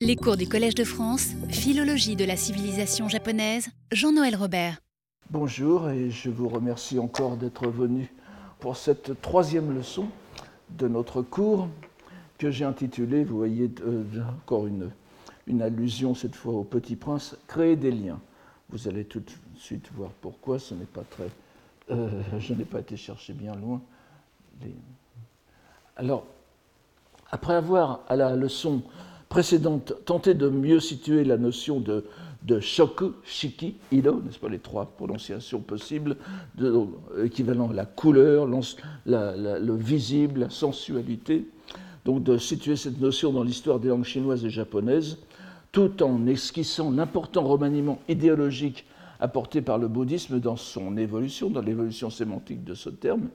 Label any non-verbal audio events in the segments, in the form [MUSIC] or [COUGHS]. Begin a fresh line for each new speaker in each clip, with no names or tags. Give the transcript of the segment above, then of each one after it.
Les cours du Collège de France, Philologie de la civilisation japonaise, Jean-Noël Robert.
Bonjour et je vous remercie encore d'être venu pour cette troisième leçon de notre cours que j'ai intitulé, vous voyez euh, encore une, une allusion cette fois au Petit Prince, Créer des liens. Vous allez tout de suite voir pourquoi, ce n'est pas très... Euh, je n'ai pas été chercher bien loin. Alors, après avoir à la leçon précédente tenté de mieux situer la notion de, shoku, shiki, ilo, n'est-ce pas les trois prononciations possibles, de, équivalent à la couleur, le visible, la sensualité, donc de situer cette notion dans l'histoire des langues chinoises et japonaises, tout en esquissant l'important remaniement idéologique apporté par le bouddhisme dans son évolution, dans l'évolution sémantique de ce terme,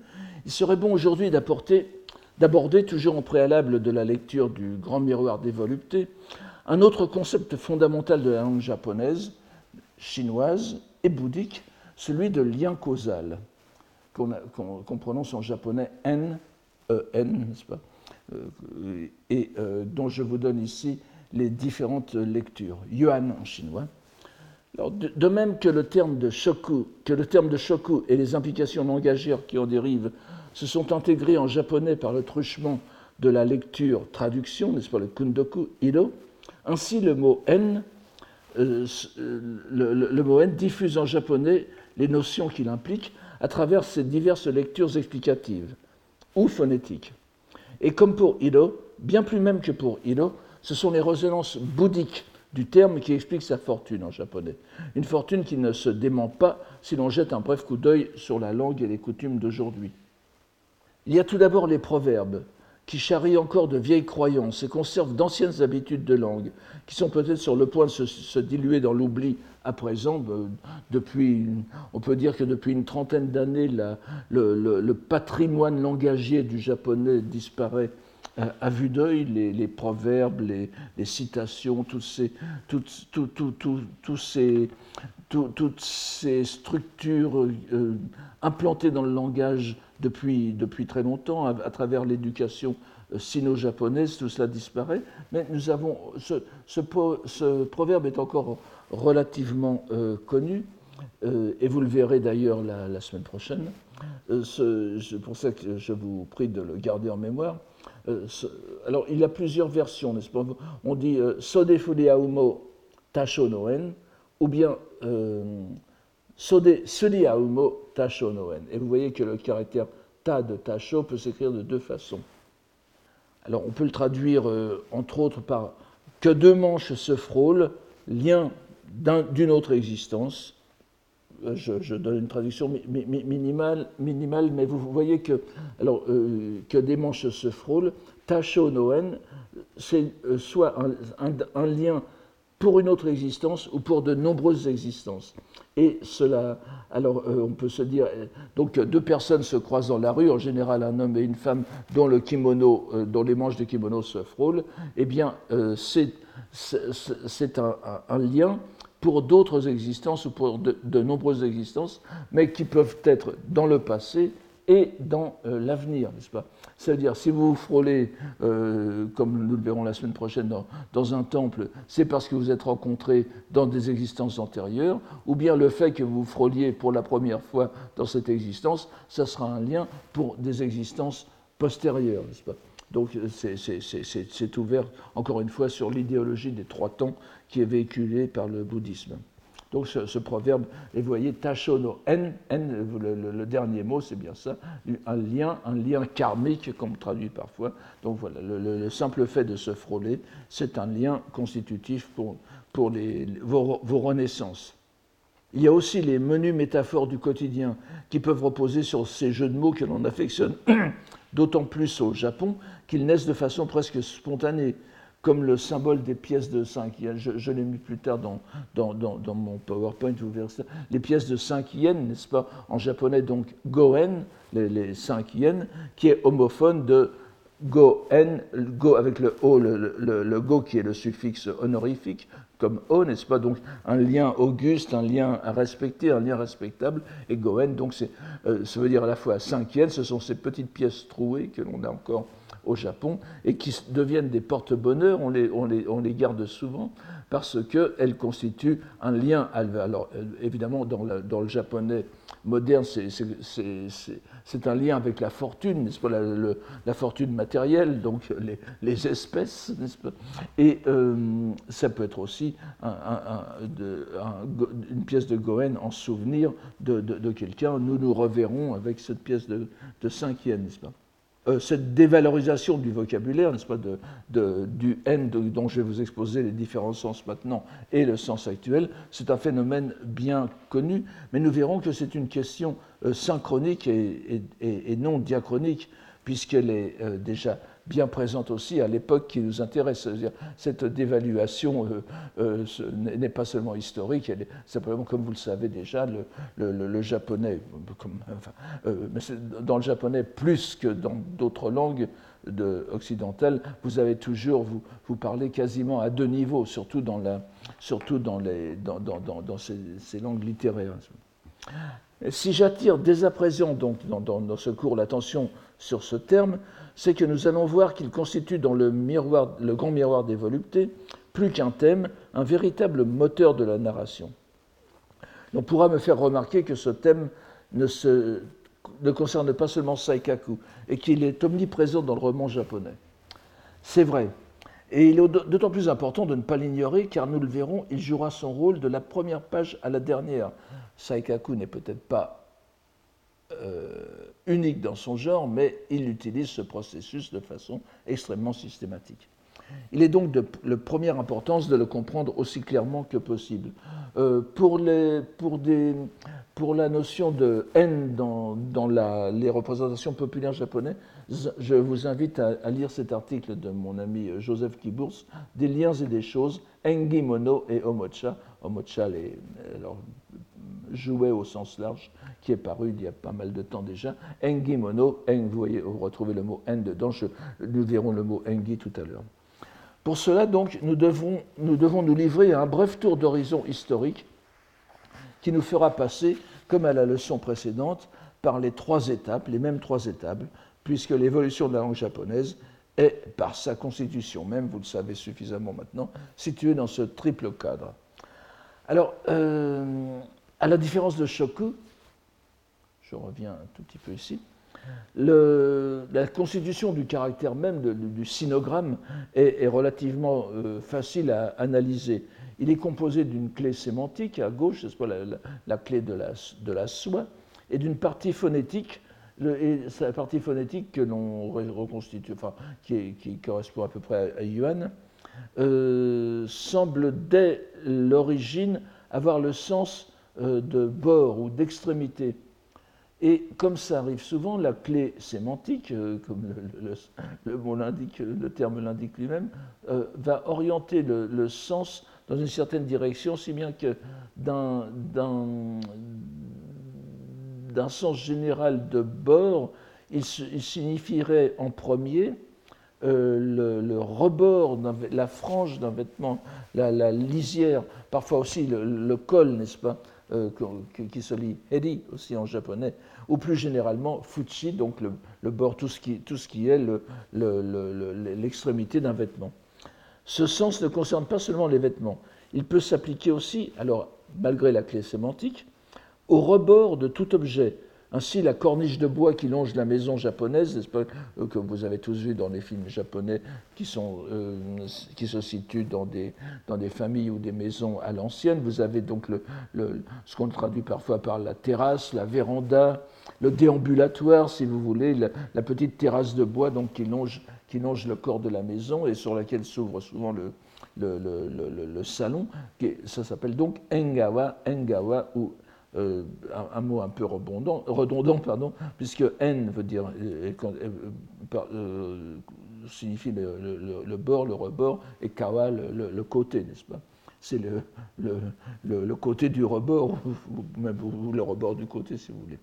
il serait bon aujourd'hui d'apporter d'aborder, toujours en préalable de la lecture du Grand Miroir des Voluptés, un autre concept fondamental de la langue japonaise, chinoise et bouddhique, celui de lien causal, qu'on prononce en japonais N, E, N, n'est-ce pas euh, Et euh, dont je vous donne ici les différentes lectures. Yuan en chinois. Alors, de, même que le terme de shoku, que le terme de shoku et les implications langagières qui en dérivent se sont intégrés en japonais par le truchement de la lecture-traduction, n'est-ce pas, le kundoku ilo. Ainsi, le mot n, euh, le, mot n diffuse en japonais les notions qu'il implique à travers ses diverses lectures explicatives ou phonétiques. Et comme pour ilo, bien plus même que pour ilo, ce sont les résonances bouddhiques du terme qui expliquent sa fortune en japonais. Une fortune qui ne se dément pas si l'on jette un bref coup d'œil sur la langue et les coutumes d'aujourd'hui. Il y a tout d'abord les proverbes, qui charrient encore de vieilles croyances et conservent d'anciennes habitudes de langue, qui sont peut-être sur le point de se, diluer dans l'oubli à présent. Euh, depuis, on peut dire que depuis une trentaine d'années, le, patrimoine langagier du japonais disparaît à, vue d'œil, les, proverbes, les, citations, toutes ces structures euh, implantées dans le langage depuis, depuis très longtemps, à, travers l'éducation euh, sino-japonaise, tout cela disparaît. Mais nous avons ce, proverbe est encore relativement euh, connu, euh, et vous le verrez d'ailleurs la, semaine prochaine. c'est pour ça que je vous prie de le garder en mémoire. alors, il y a plusieurs versions, n'est-ce pas? On dit Sode Aumo Tasho Noen, ou bien Sode Aumo Tasho Noen. Et vous voyez que le caractère ta de Tacho peut s'écrire de deux façons. Alors on peut le traduire euh, entre autres par que deux manches se frôlent, lien d'une autre existence. Euh, je, donne une traduction minimale, minimale, mais vous voyez que, alors, euh, que des manches se frôlent. Tacho Noen, c'est soit un lien pour une autre existence ou pour de nombreuses existences. Et cela, alors euh, on peut se dire, euh, donc deux personnes se croisent dans la rue, en général un homme et une femme dont le kimono, euh, dont les manches du kimono se frôlent, eh bien c'est un, lien pour d'autres existences ou pour de, nombreuses existences, mais qui peuvent être dans le passé et dans l'avenir, n'est-ce pas? C'est-à-dire, si vous vous frôlez, euh, comme nous le verrons la semaine prochaine, dans, un temple, c'est parce que vous êtes rencontrés dans des existences antérieures, ou bien le fait que vous frôliez pour la première fois dans cette existence, ça sera un lien pour des existences postérieures, n'est-ce pas? Donc c'est ouvert, encore une fois, sur l'idéologie des trois temps qui est véhiculée par le bouddhisme. Donc ce, proverbe, et vous voyez, tachono, n, n le, dernier mot, c'est bien ça, un lien, un lien karmique, comme traduit parfois. Donc voilà, le, simple fait de se frôler, c'est un lien constitutif pour, pour les, vos, vos renaissances. Il y a aussi les menus métaphores du quotidien qui peuvent reposer sur ces jeux de mots que l'on affectionne [COUGHS] d'autant plus au Japon qu'ils naissent de façon presque spontanée comme le symbole des pièces de 5 yens. Je, l'ai mis plus tard dans, mon PowerPoint, vous verrez ça. Les pièces de 5 yens, n'est-ce pas En japonais, donc, goen, les, 5 yens, qui est homophone de goen, go avec le o, le, go qui est le suffixe honorifique, comme o, n'est-ce pas Donc un lien auguste, un lien à respecter, un lien respectable. Et goen, donc, euh, ça veut dire à la fois 5 yens, ce sont ces petites pièces trouées que l'on a encore au Japon et qui deviennent des porte-bonheur. On les, on, les, on les, garde souvent parce qu'elles constituent un lien. Alors, évidemment, dans, dans le japonais moderne, c'est un lien avec la fortune, n'est-ce pas, la, la, fortune matérielle, donc les, les espèces, n'est-ce pas Et euh, ça peut être aussi une pièce de Goen en souvenir de, de, quelqu'un. Nous nous reverrons avec cette pièce de, de 5 n'est-ce pas euh, cette dévalorisation du vocabulaire, n'est-ce pas, du N dont je vais vous exposer les différents sens maintenant et le sens actuel, c'est un phénomène bien connu, mais nous verrons que c'est une question euh, synchronique et, et, non diachronique, puisqu'elle est euh, déjà bien présente aussi à l'époque qui nous intéresse. cette dévaluation euh, euh, n'est pas seulement historique, elle est simplement, comme vous le savez déjà, le, japonais, euh, dans le japonais plus que dans d'autres langues de, occidentales, vous avez toujours, vous, vous parlez quasiment à deux niveaux, surtout dans, la, surtout dans, les, dans, dans, dans ces, ces langues littéraires. Si j'attire dès à présent, donc, dans, dans, ce cours, l'attention sur ce terme, c'est que nous allons voir qu'il constitue dans le, grand miroir des voluptés, plus qu'un thème, un véritable moteur de la narration. On pourra me faire remarquer que ce thème ne, se, ne concerne pas seulement Saikaku, et qu'il est omniprésent dans le roman japonais. C'est vrai, et il est d'autant plus important de ne pas l'ignorer, car nous le verrons, il jouera son rôle de la première page à la dernière. Saikaku n'est peut-être pas unique dans son genre, mais il utilise ce processus de façon extrêmement systématique. Il est donc de, de première importance de le comprendre aussi clairement que possible. Euh, pour, les, pour, des, pour, la notion de haine dans, dans la, les représentations populaires japonaises, je vous invite à, lire cet article de mon ami Joseph Kibours, Des liens et des choses, Engi Mono et Omocha. Omocha, les, jouet au sens large, qui est paru il y a pas mal de temps déjà. Engi mono, eng, vous voyez, vous retrouvez le mot en dedans, nous verrons le mot engi tout à l'heure. Pour cela, donc, nous devons, nous devons nous livrer à un bref tour d'horizon historique qui nous fera passer, comme à la leçon précédente, par les trois étapes, les mêmes trois étapes, puisque l'évolution de la langue japonaise est, par sa constitution même, vous le savez suffisamment maintenant, située dans ce triple cadre. Alors, euh, à la différence de Shoku, je reviens un tout petit peu ici, la constitution du caractère même du sinogramme est, relativement euh, facile à analyser. Il est composé d'une clé sémantique à gauche, c'est la, la, clé de la, la soie, et d'une partie phonétique, et la partie phonétique que l'on reconstitue, enfin, qui, qui, correspond à peu près à Yuan, euh, semble dès l'origine avoir le sens euh, de bord ou d'extrémité. Et comme ça arrive souvent, la clé sémantique, euh, comme le, mot le terme l'indique lui-même, euh, va orienter le, sens dans une certaine direction, si bien que d'un sens général de bord, il, signifierait en premier le, rebord, la frange d'un vêtement, la, lisière, parfois aussi le col, n'est-ce pas? Euh, qui se lit edi aussi en japonais, ou plus généralement fuchi, donc le, bord, tout ce qui, tout ce qui est l'extrémité d'un vêtement. Ce sens ne concerne pas seulement les vêtements, il peut s'appliquer aussi, alors malgré la clé sémantique, au rebord de tout objet, ainsi, la corniche de bois qui longe la maison japonaise, euh, que vous avez tous vu dans les films japonais qui, sont, euh, qui se situent dans des, dans des familles ou des maisons à l'ancienne, vous avez donc le, ce qu'on traduit parfois par la terrasse, la véranda, le déambulatoire, si vous voulez, la, petite terrasse de bois donc, qui, longe, qui longe le corps de la maison et sur laquelle s'ouvre souvent le, le, le, le, salon. Ça s'appelle donc engawa, engawa ou euh, un, mot un peu redondant, pardon, puisque N veut dire, euh, euh, signifie le, bord, le rebord, et Kawa le, côté, n'est-ce pas? C'est le, côté du rebord, ou, le rebord du côté, si vous voulez.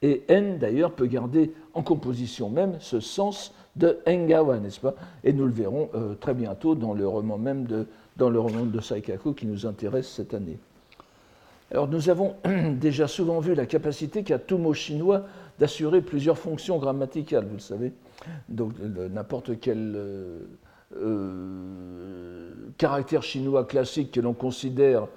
Et N, d'ailleurs, peut garder en composition même ce sens de Engawa, n'est-ce pas? Et nous le verrons très bientôt dans le roman même de, dans le roman de Saikaku qui nous intéresse cette année. Alors nous avons [CLEARS THROAT] déjà souvent vu la capacité qu'a tout mot chinois d'assurer plusieurs fonctions grammaticales, vous le savez. Donc n'importe quel caractère chinois classique que l'on considère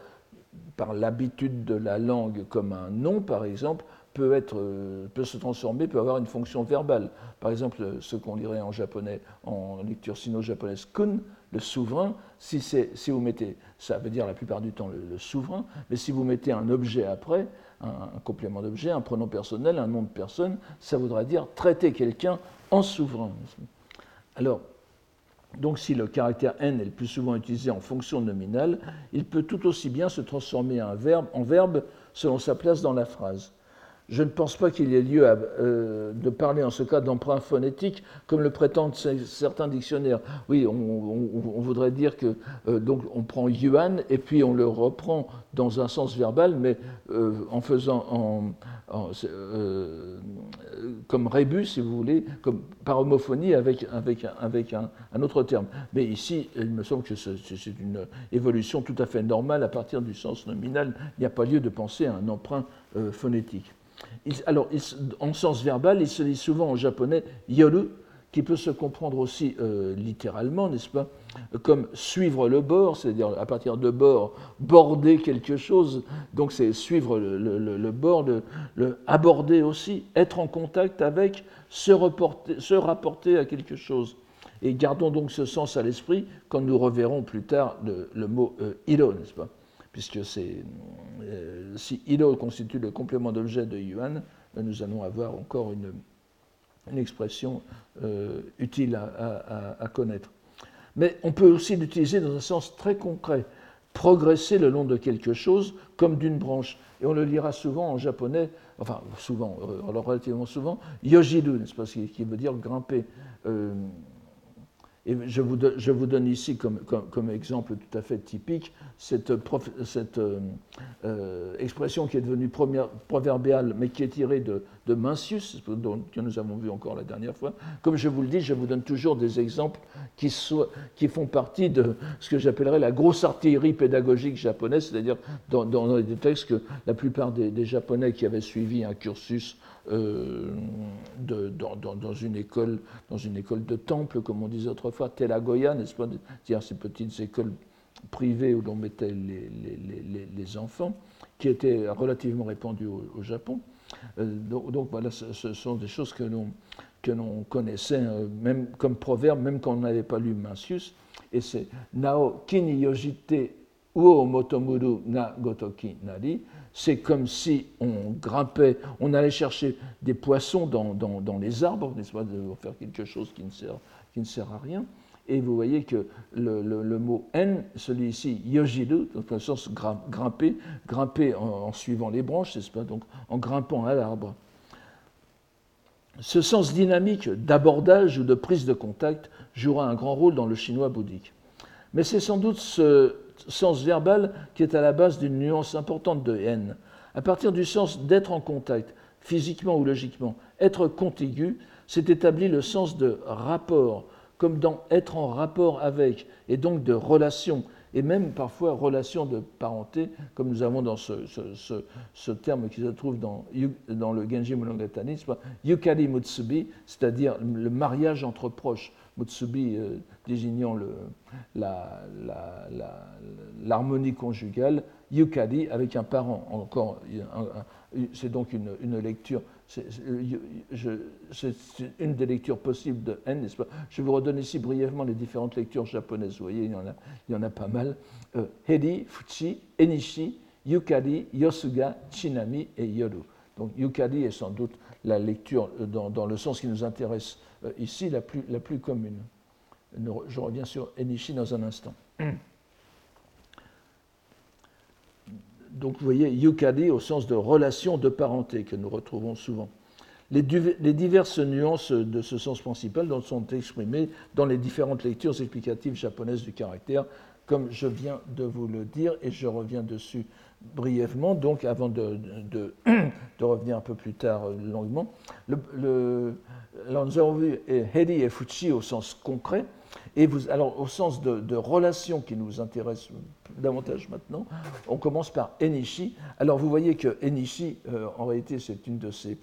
par l'habitude de la langue comme un nom, par exemple, peut, être, euh, peut se transformer, peut avoir une fonction verbale. Par exemple, ce qu'on lirait en japonais, en lecture sino-japonaise, kun, le souverain, si, si, vous mettez, ça veut dire la plupart du temps le, souverain, mais si vous mettez un objet après, un, un complément d'objet, un pronom personnel, un nom de personne, ça voudra dire traiter quelqu'un en souverain. Alors, donc si le caractère n est le plus souvent utilisé en fonction nominale, il peut tout aussi bien se transformer en verbe, en verbe selon sa place dans la phrase je ne pense pas qu'il y ait lieu euh, de parler en ce cas d'emprunt phonétique, comme le prétendent certains dictionnaires. Oui, on, voudrait dire que euh, donc on prend yuan et puis on le reprend dans un sens verbal, mais euh, en faisant en, comme rébus, si vous voulez, comme par homophonie avec, un, un, autre terme. Mais ici, il me semble que c'est une évolution tout à fait normale à partir du sens nominal. Il n'y a pas lieu de penser à un emprunt phonétique alors, en sens verbal, il se lit souvent en japonais yoru, qui peut se comprendre aussi euh, littéralement, n'est-ce pas, comme suivre le bord, c'est-à-dire à partir de bord, border quelque chose, donc c'est suivre le, bord, aborder aussi, être en contact avec, se, se rapporter à quelque chose. Et gardons donc ce sens à l'esprit quand nous reverrons plus tard le, mot euh, n'est-ce pas? Puisque c'est, euh, si Ilo constitue le complément d'objet de Yuan, nous allons avoir encore une, expression euh, utile à, connaître. Mais on peut aussi l'utiliser dans un sens très concret, progresser le long de quelque chose comme d'une branche. Et on le lira souvent en japonais, enfin souvent, euh, alors relativement souvent, yojiru, qui veut dire grimper. Et je vous, donne ici comme, exemple tout à fait typique cette, euh, euh, expression qui est devenue proverbiale, mais qui est tirée de, de Mencius, que nous avons vu encore la dernière fois. Comme je vous le dis, je vous donne toujours des exemples qui, font partie de ce que j'appellerais la grosse artillerie pédagogique japonaise, c'est-à-dire dans, des textes que la plupart des Japonais qui avaient suivi un cursus euh, dans, une école, dans une école de temple, comme on disait autrefois, Telagoya, n'est-ce pas C'est-à-dire ces petites écoles privées où l'on mettait les, enfants, qui étaient relativement répandues au, Japon. Euh, donc, voilà, ce, sont des choses que l'on que l'on connaissait euh, même comme proverbe, même quand on n'avait pas lu Mencius. Et c'est Nao kini yojite uo motomuru na gotoki nari, c'est comme si on grimpait, on allait chercher des poissons dans, dans, les arbres, n'est-ce pas, de faire quelque chose qui ne sert, qui ne sert à rien. Et vous voyez que le, le, mot n, celui-ci, yojiru, dans le sens grimper, grimper en, suivant les branches, n'est-ce pas, donc en grimpant à l'arbre. Ce sens dynamique d'abordage ou de prise de contact jouera un grand rôle dans le chinois bouddhique. Mais c'est sans doute ce, sens verbal qui est à la base d'une nuance importante de haine. À partir du sens d'être en contact, physiquement ou logiquement, être contigu, s'est établi le sens de rapport, comme dans être en rapport avec, et donc de relation, et même parfois relation de parenté, comme nous avons dans ce, terme qui se trouve dans, dans le Genji Monogatari, yukari mutsubi, c'est-à-dire le mariage entre proches. Mutsubi euh, désignant l'harmonie conjugale, Yukari avec un parent. Encore, c'est donc une, lecture, c'est une des lectures possibles de N, Je vous redonne ici brièvement les différentes lectures japonaises. Vous voyez, il y en a, il y en a pas mal. Euh, Heri, Fuchi, Enishi, Yukari, Yosuga, Chinami et Yoru. Donc Yukari est sans doute la lecture dans, dans le sens qui nous intéresse euh, ici la plus, la plus commune. Je reviens sur Enishi dans un instant. Donc vous voyez yukari au sens de relation de parenté que nous retrouvons souvent. Les, diverses nuances de ce sens principal sont exprimées dans les différentes lectures explicatives japonaises du caractère, comme je viens de vous le dire, et je reviens dessus brièvement, donc avant de, de, revenir un peu plus tard euh, longuement. Le, nous avons vu Heri et Fuchi au sens concret, et vous, alors au sens de, relation qui nous intéresse davantage maintenant, on commence par Enishi. Alors vous voyez que Enishi, euh, en réalité, c'est une de ces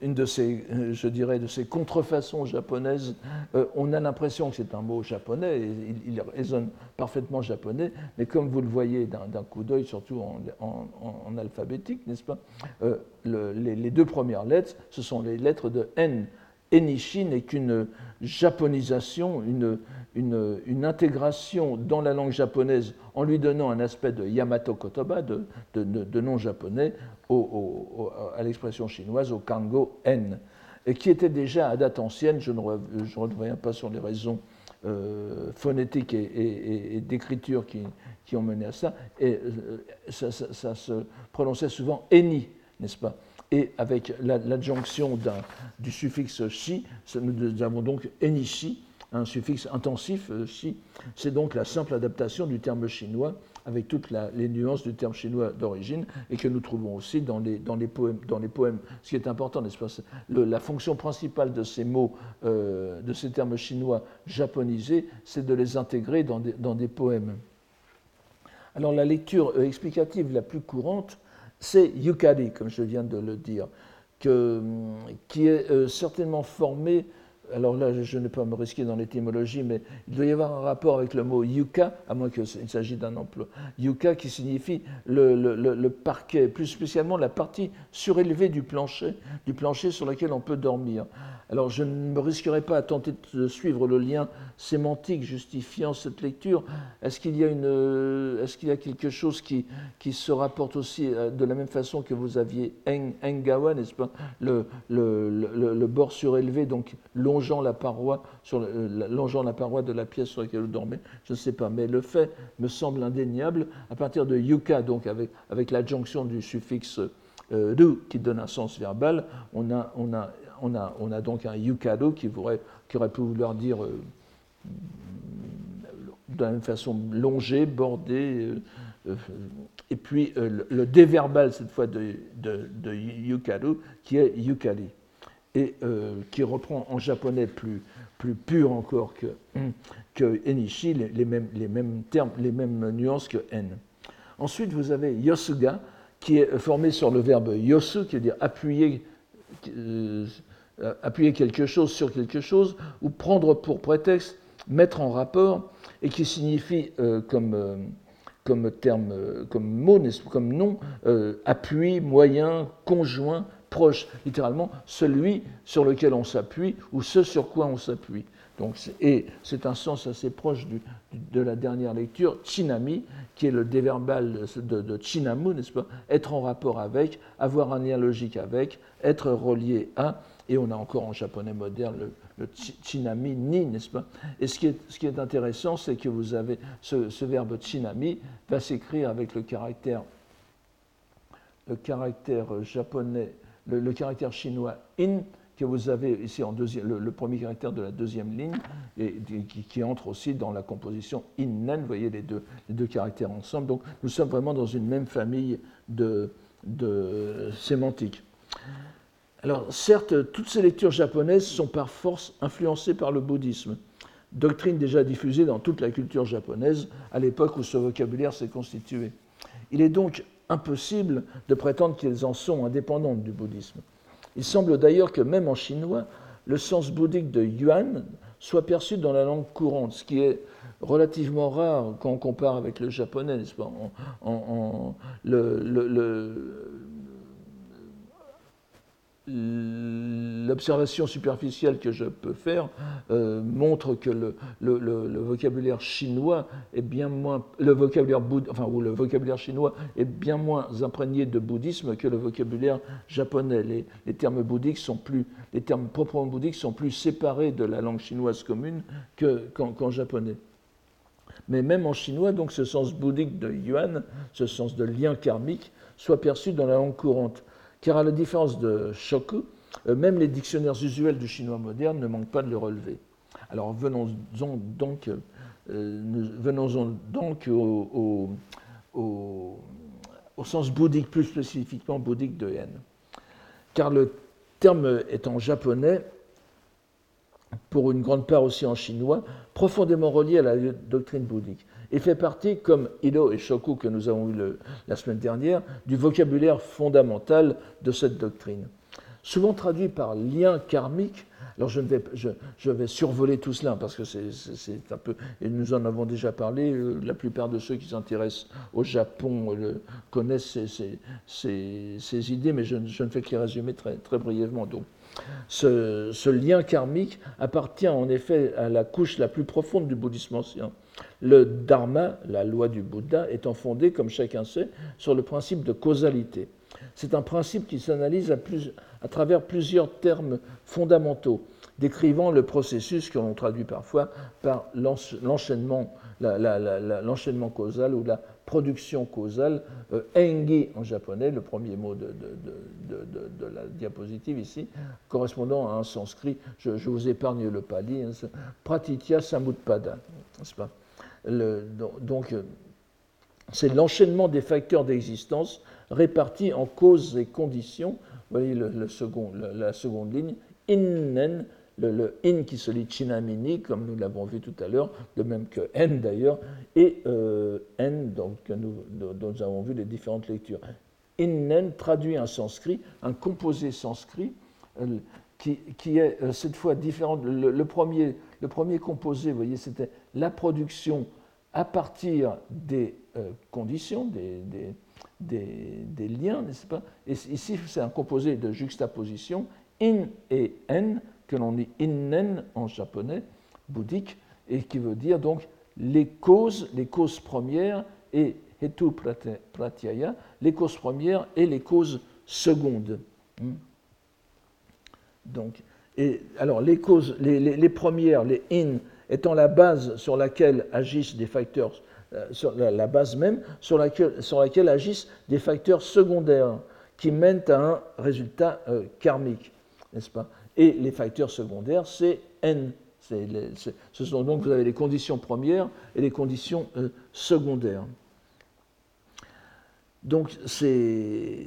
une de ces, euh, je dirais, de ces contrefaçons japonaises. Euh, on a l'impression que c'est un mot japonais, il, résonne parfaitement japonais, mais comme vous le voyez d'un coup d'œil, surtout en, alphabétique, n'est-ce pas, euh, les, deux premières lettres, ce sont les lettres de N. Enishi n'est qu'une japonisation, une, une, intégration dans la langue japonaise en lui donnant un aspect de Yamato Kotoba, de, de nom japonais, à l'expression chinoise, au kango n, et qui était déjà à date ancienne, je ne, reviens pas sur les raisons euh, phonétiques et, d'écriture qui, qui, ont mené à ça, et euh, ça, se prononçait souvent eni, n'est-ce pas? Et avec l'adjonction du suffixe shi, nous avons donc enishi, un suffixe intensif, euh, c'est donc la simple adaptation du terme chinois avec toutes les nuances du terme chinois d'origine et que nous trouvons aussi dans les, poèmes, dans les. Ce qui est important, n'est-ce pas La fonction principale de ces mots, euh, de ces termes chinois japonisés, c'est de les intégrer dans des, poèmes. Alors la lecture euh, explicative la plus courante, c'est yukari, comme je viens de le dire, que, qui est certainement formée alors là, je ne vais pas me risquer dans l'étymologie, mais il doit y avoir un rapport avec le mot yuka, à moins qu'il s'agisse d'un emploi. Yuka qui signifie le, parquet, plus spécialement la partie surélevée du plancher, du plancher sur lequel on peut dormir. Alors je ne me risquerai pas à tenter de suivre le lien sémantique justifiant cette lecture. Est-ce qu'il y a, une, est qu'il y a quelque chose qui, se rapporte aussi euh, de la même façon que vous aviez Engawa, n'est-ce pas? Le, le, bord surélevé, donc longeant la, paroi, longeant la paroi de la pièce sur laquelle vous dormez Je ne sais pas, mais le fait me semble indéniable. À partir de yuka, donc avec, avec l'adjonction du suffixe euh, ru qui donne un sens verbal, on a, on a on a, donc un yukado qui, aurait pu vouloir dire euh, de la même façon longé, bordé, euh, euh, et puis le, déverbal cette fois de, de, qui est yukari, et qui reprend en japonais plus, plus pur encore que, que enishi, les, mêmes, les mêmes termes, les mêmes nuances que en. Ensuite, vous avez yosuga, qui est formé sur le verbe yosu, qui veut dire appuyer, euh, appuyer quelque chose sur quelque chose, ou prendre pour prétexte, mettre en rapport, et qui signifie euh, comme, euh, comme terme, comme mot, comme nom, appui, moyen, conjoint, proche, littéralement celui sur lequel on s'appuie ou ce sur quoi on s'appuie. Donc, et c'est un sens assez proche de la dernière lecture, chinami, qui est le déverbal de, de chinamu, n'est-ce pas? Être en rapport avec, avoir un lien logique avec, être relié à, et on a encore en japonais moderne le, chinami ni, n'est-ce pas? Et ce qui est, ce qui est intéressant, c'est que vous avez ce, verbe chinami va s'écrire avec le caractère, le caractère japonais, le, caractère chinois in que vous avez ici en deuxième, le, premier caractère de la deuxième ligne, et qui, entre aussi dans la composition innen, vous voyez les deux, les deux caractères ensemble. Donc nous sommes vraiment dans une même famille de, de sémantiques. Alors certes, toutes ces lectures japonaises sont par force influencées par le bouddhisme, doctrine déjà diffusée dans toute la culture japonaise à l'époque où ce vocabulaire s'est constitué. Il est donc impossible de prétendre qu'elles en sont indépendantes du bouddhisme. Il semble d'ailleurs que même en chinois, le sens bouddhique de yuan soit perçu dans la langue courante, ce qui est relativement rare quand on compare avec le japonais, pas? Le, l'observation superficielle que je peux faire euh, montre que le, vocabulaire chinois est bien moins le vocabulaire enfin ou le vocabulaire chinois est bien moins imprégné de bouddhisme que le vocabulaire japonais. Les, termes bouddhiques sont plus les termes proprement bouddhiques sont plus séparés de la langue chinoise commune qu'en japonais. Mais même en chinois, donc ce sens bouddhique de yuan, ce sens de lien karmique, soit perçu dans la langue courante car à la différence de Shoku, euh, même les dictionnaires usuels du chinois moderne ne manquent pas de le relever. Alors venons-en donc, euh, au, sens bouddhique, plus spécifiquement bouddhique de haine. Car le terme est en japonais, pour une grande part aussi en chinois, profondément relié à la doctrine bouddhique et fait partie, comme Ido et Shoku que nous avons eu la semaine dernière, du vocabulaire fondamental de cette doctrine. souvent traduit par lien karmique. Alors je, vais, je, vais survoler tout cela parce que c'est un peu, et nous en avons déjà parlé, euh, la plupart de ceux qui s'intéressent au Japon le, connaissent ces, ces, ces, idées, mais je, ne fais que les résumer très, très brièvement. Donc, ce, lien karmique appartient en effet à la couche la plus profonde du bouddhisme ancien. Le dharma, la loi du Bouddha, étant fondé, comme chacun sait, sur le principe de causalité. C'est un principe qui s'analyse à, travers plusieurs termes fondamentaux, décrivant le processus que l'on traduit parfois par l'enchaînement causal ou la production causale, euh, engi en japonais, le premier mot de, la diapositive ici, correspondant à un sanskrit, je, vous épargne le pali, hein, pratitya samutpada, pas? Donc, euh, c'est l'enchaînement des facteurs d'existence répartis en causes et conditions. Vous voyez le, second, la, seconde ligne, innen, le, in qui se lit chinamini, comme nous l'avons vu tout à l'heure, de même que n d'ailleurs, et euh, n, donc, nous, dont nous avons vu les différentes lectures. Innen traduit un sanskrit, un composé sanskrit, euh, qui, est euh, cette fois différent. Le, premier, le premier composé, vous voyez, c'était la production à partir des conditions, des, liens, n'est-ce pas? Ici, c'est un composé de juxtaposition, in et en, que l'on dit innen en japonais, bouddhique, et qui veut dire donc les causes, les causes premières et hetu pratyaya, les causes premières et les causes secondes. Hmm. Donc, et alors les causes, les, premières, les in, étant la base sur laquelle agissent des facteurs euh, sur la, base même sur laquelle, sur laquelle, agissent des facteurs secondaires qui mènent à un résultat euh, karmique, n'est-ce pas? Et les facteurs secondaires, c'est N. ce sont donc, vous avez les conditions premières et les conditions euh, secondaires. Donc, c'est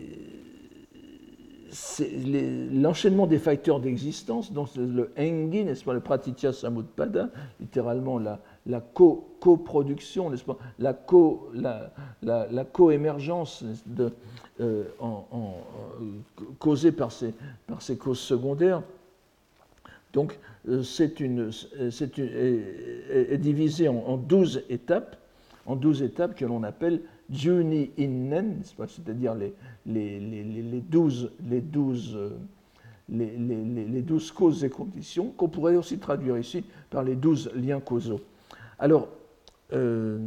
l'enchaînement des facteurs d'existence, donc le engi, n'est-ce pas, le pratitya samutpada, littéralement la, la coproduction, pas, la, co, la, la, coémergence de, euh, en, euh, causée par ces, par ces causes secondaires. Donc, euh, c'est une, c'est une, est, divisée en, douze étapes, en douze étapes que l'on appelle Juni Innen, c'est-à-dire les, les, les, les, douze, les, douze, les, les, douze causes et conditions, qu'on pourrait aussi traduire ici par les douze liens causaux. Alors, euh,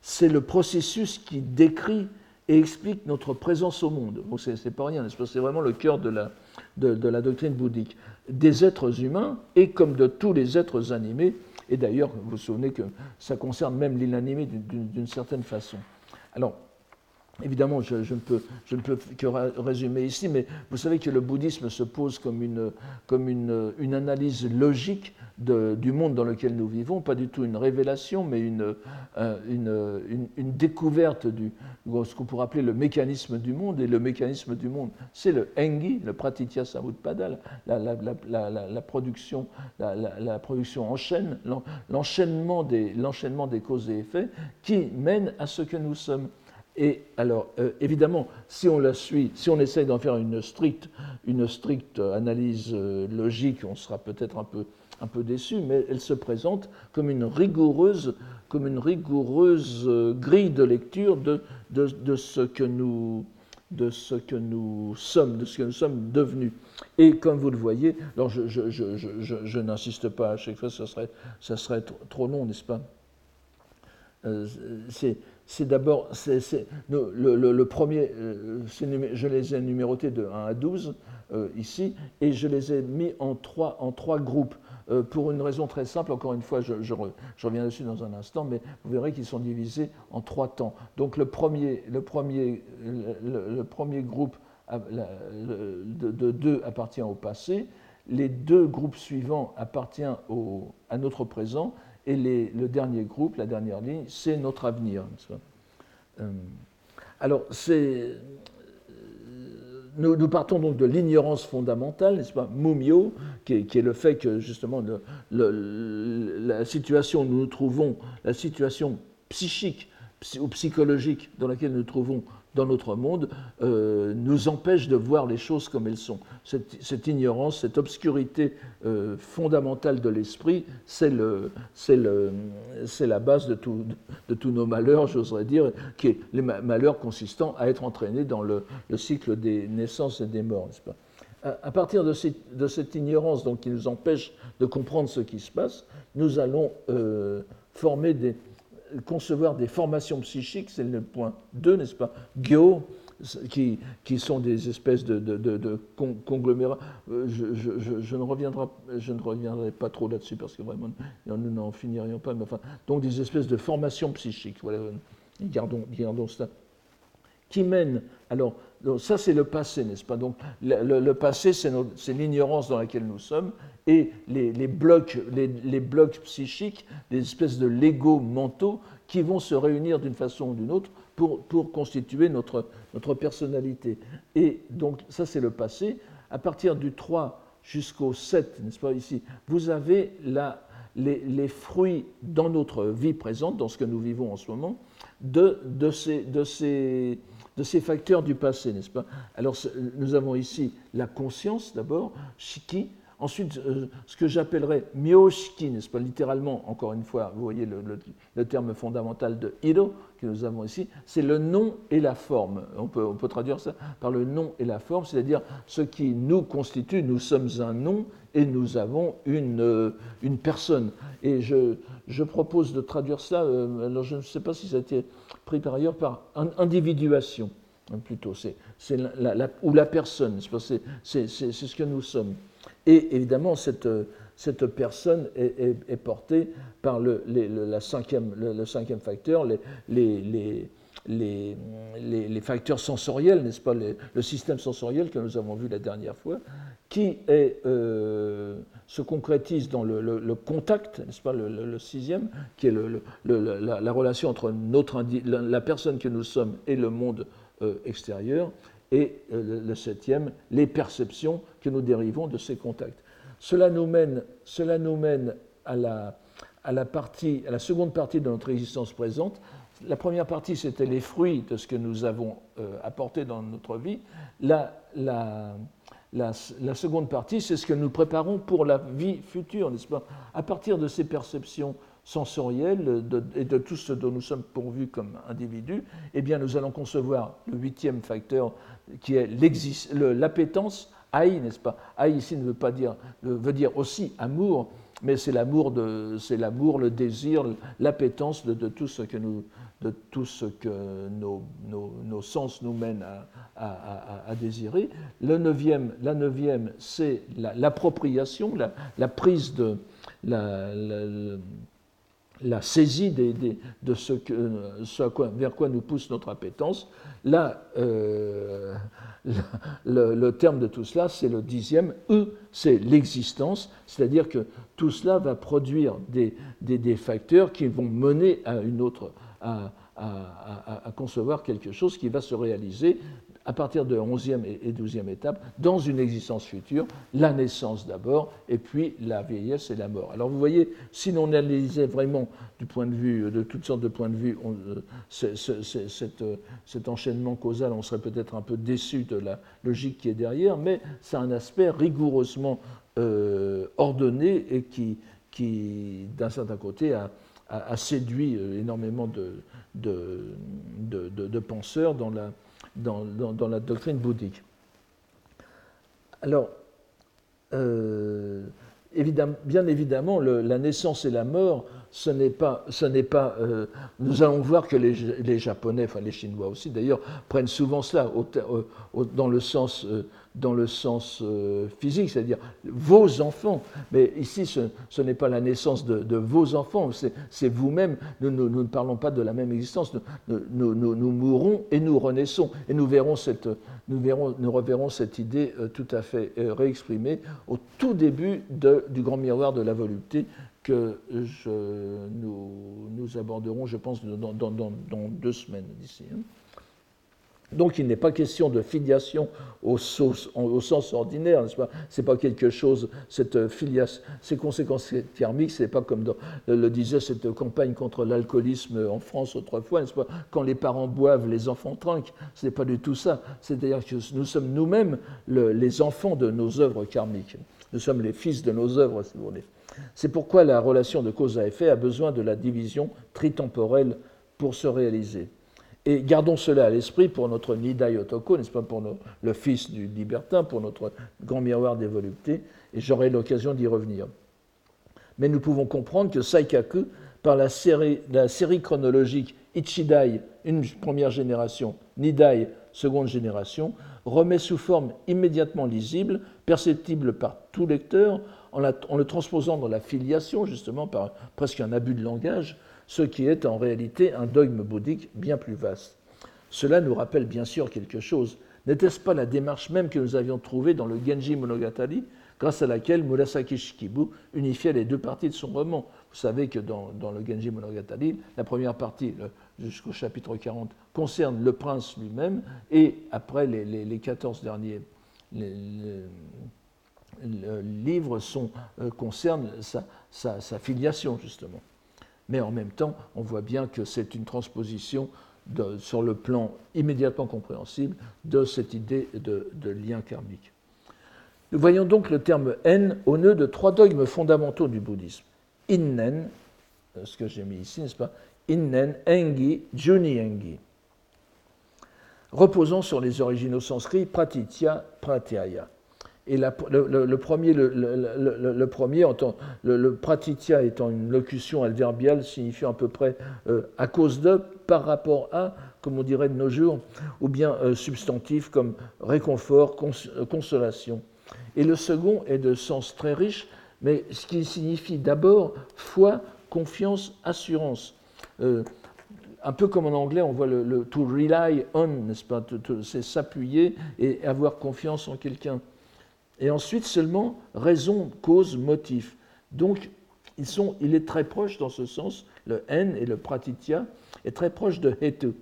c'est le processus qui décrit et explique notre présence au monde. C'est pas rien, c'est vraiment le cœur de la, de, la doctrine bouddhique. Des êtres humains et comme de tous les êtres animés, et d'ailleurs, vous vous souvenez que ça concerne même l'inanimé d'une certaine façon. Alors, Évidemment, je, ne peux, que résumer ici, mais vous savez que le bouddhisme se pose comme une, analyse logique du monde dans lequel nous vivons, pas du tout une révélation, mais une, euh, une, découverte du ce qu'on pourrait appeler le mécanisme du monde. Et le mécanisme du monde, c'est le engi, le pratitya samutpada, la, la, la, production, production en chaîne, l'enchaînement des causes et effets qui mène à ce que nous sommes. Et alors, euh, évidemment, si on la suit, si on essaye d'en faire une stricte, une stricte analyse euh, logique, on sera peut-être un peu, un peu déçu, mais elle se présente comme une rigoureuse, comme une rigoureuse euh, grille de lecture de, de, ce que nous, de ce que nous sommes, de ce que nous sommes devenus. Et comme vous le voyez, alors je, je n'insiste pas à chaque fois, ça serait, ça serait trop long, n'est-ce pas? C'est c'est d'abord le, premier, euh, je les ai numérotés de 1 à 12 euh, ici, et je les ai mis en trois, en trois groupes, euh, pour une raison très simple, encore une fois, je, reviens dessus dans un instant, mais vous verrez qu'ils sont divisés en trois temps. Donc le premier, le premier, le, premier groupe de, deux appartient au passé, les deux groupes suivants appartiennent à notre présent, et le dernier groupe, la dernière ligne, c'est notre avenir. Euh, alors, c'est, nous, partons donc de l'ignorance fondamentale, n'est-ce pas, mumio, qui est, le fait que justement la situation où nous nous trouvons, la situation psychique ou psychologique dans laquelle nous nous trouvons dans notre monde euh, nous empêche de voir les choses comme elles sont. Cette, ignorance, cette obscurité euh, fondamentale de l'esprit, c'est la base de, de, tous nos malheurs, j'oserais dire, qui est les malheurs consistant à être entraînés dans le, cycle des naissances et des morts, n'est-ce pas? À, partir de cette, de cette, ignorance donc, qui nous empêche de comprendre ce qui se passe, nous allons euh, former des, concevoir des formations psychiques, c'est le point 2, n'est-ce pas? Gyo, qui, qui, sont des espèces de, de, conglomérats. Euh, je, ne reviendrai, je ne reviendrai pas trop là-dessus parce que vraiment, nous n'en finirions pas. Mais enfin, donc des espèces de formations psychiques. Voilà, gardons, gardons ça. Qui mènent, alors, ça c'est le passé, n'est-ce pas? Donc le, passé, c'est l'ignorance dans laquelle nous sommes, et les, blocs, les, les, psychiques, des espèces de Lego mentaux qui vont se réunir d'une façon ou d'une autre pour, constituer notre, personnalité. Et donc ça c'est le passé. À partir du 3 jusqu'au 7, n'est-ce pas ici, vous avez les, fruits dans notre vie présente, dans ce que nous vivons en ce moment, de ces de ces facteurs du passé, n'est-ce pas? Alors nous avons ici la conscience d'abord, shiki, ensuite euh, ce que j'appellerais myoshiki, n'est-ce pas Littéralement, encore une fois, vous voyez le, terme fondamental de hiro que nous avons ici, c'est le nom et la forme. On peut, traduire ça par le nom et la forme, c'est-à-dire ce qui nous constitue, nous sommes un nom et nous avons une, euh, une personne. Et je, je, propose de traduire ça, euh, alors je ne sais pas si ça a été pris par ailleurs par individuation, hein, plutôt, c'est, la, ou la personne, c'est, ce que nous sommes. Et évidemment, cette, personne est, portée par le, la cinquième, le, cinquième facteur, les, les les, les, facteurs sensoriels, n'est-ce pas, le système sensoriel que nous avons vu la dernière fois, qui euh, se concrétise dans le, contact, n'est-ce pas, le, sixième, qui est la, la, relation entre notre, la, personne que nous sommes et le monde euh, extérieur, et euh, le septième, les perceptions que nous dérivons de ces contacts. Cela nous mène, cela nous mène à, la, à, la partie, à la seconde partie de notre existence présente, la première partie, c'était les fruits de ce que nous avons euh, apporté dans notre vie. La, seconde partie, c'est ce que nous préparons pour la vie future, n'est-ce pas? À partir de ces perceptions sensorielles et de tout ce dont nous sommes pourvus comme individus, eh bien, nous allons concevoir le huitième facteur qui est l'appétence, aïe, n'est-ce pas? Aïe ici ne veut pas dire, veut dire aussi amour, mais c'est l'amour, c'est l'amour, le désir, l'appétence de, tout ce que nous, de tout ce que nos, nos, sens nous mènent à, à, désirer. Le neuvième, la neuvième, c'est l'appropriation, la, prise de saisie des, de ce, que, vers quoi nous pousse notre appétence. Là, euh, le, terme de tout cela, c'est le dixième. E, c'est l'existence, c'est-à-dire que tout cela va produire des, des, des, facteurs qui vont mener à une autre, à, à, concevoir quelque chose qui va se réaliser à partir de 11e et 12e étape dans une existence future, la naissance d'abord, et puis la vieillesse et la mort. Alors vous voyez, si l'on analysait vraiment du point de vue, de toutes sortes de points de vue, euh, cet, enchaînement causal, on serait peut-être un peu déçu de la logique qui est derrière, mais c'est un aspect rigoureusement euh, ordonné et qui, qui d'un certain côté, a, a, séduit euh, énormément de, de, penseurs dans la, dans, la, doctrine bouddhique. Alors, euh, bien évidemment, la naissance et la mort, ce n'est pas, euh, nous allons voir que les, les, Japonais, enfin les Chinois aussi d'ailleurs, prennent souvent cela dans le sens dans le sens euh, physique, c'est-à-dire vos enfants. Mais ici, ce, n'est pas la naissance de, vos enfants, c'est vous-même. Nous, ne parlons pas de la même existence. Nous, nous, mourrons et nous renaissons. Et nous, reverrons cette idée euh, tout à fait euh, réexprimée au tout début du grand miroir de la volupté que nous, aborderons, je pense, dans, deux semaines d'ici. Hein. Donc il n'est pas question de filiation au, sens ordinaire, n'est-ce pas? C'est pas quelque chose, cette filiation, ces conséquences thermiques, c'est pas comme le disait cette campagne contre l'alcoolisme en France autrefois, n'est-ce pas? Quand les parents boivent, les enfants trinquent. Ce n'est pas du tout ça. C'est-à-dire que nous sommes nous-mêmes les enfants de nos œuvres karmiques. Nous sommes les fils de nos œuvres, si vous voulez. C'est pourquoi la relation de cause à effet a besoin de la division tritemporelle pour se réaliser. Et gardons cela à l'esprit pour notre Nidai Otoko, n'est-ce pas, pour le fils du libertin, pour notre grand miroir des voluptés, et j'aurai l'occasion d'y revenir. Mais nous pouvons comprendre que Saikaku, par la série, chronologique Ichidai, une première génération, Nidai, seconde génération, remet sous forme immédiatement lisible, perceptible par tout lecteur, en le transposant dans la filiation, justement, par presque un abus de langage, ce qui est en réalité un dogme bouddhique bien plus vaste. Cela nous rappelle bien sûr quelque chose. N'était-ce pas la démarche même que nous avions trouvée dans le Genji Monogatari, grâce à laquelle Murasaki Shikibu unifiait les deux parties de son roman? Vous savez que dans, le Genji Monogatari, la première partie, jusqu'au chapitre 40, concerne le prince lui-même, et après les, 14 derniers livres sont, euh, concernent sa filiation, justement mais en même temps, on voit bien que c'est une transposition sur le plan immédiatement compréhensible de cette idée de, lien karmique. Nous voyons donc le terme N au nœud de trois dogmes fondamentaux du bouddhisme. Innen, ce que j'ai mis ici, n'est-ce pas? Innen, Engi, Juni Engi. Reposant sur les originaux sanscrits Pratitya, Pratyaya. Et le, premier, le, le, pratitya étant une locution adverbiale signifiant à peu près euh, à cause de, par rapport à, comme on dirait de nos jours, ou bien euh, substantif comme réconfort, euh, consolation. Et le second est de sens très riche, mais ce qui signifie d'abord foi, confiance, assurance. un peu comme en anglais, on voit le, to rely on, n'est-ce pas C'est s'appuyer et avoir confiance en quelqu'un et ensuite seulement raison, cause, motif. Donc, ils sont, il est très proche dans ce sens, le N et le pratitya, est très proche de hetu.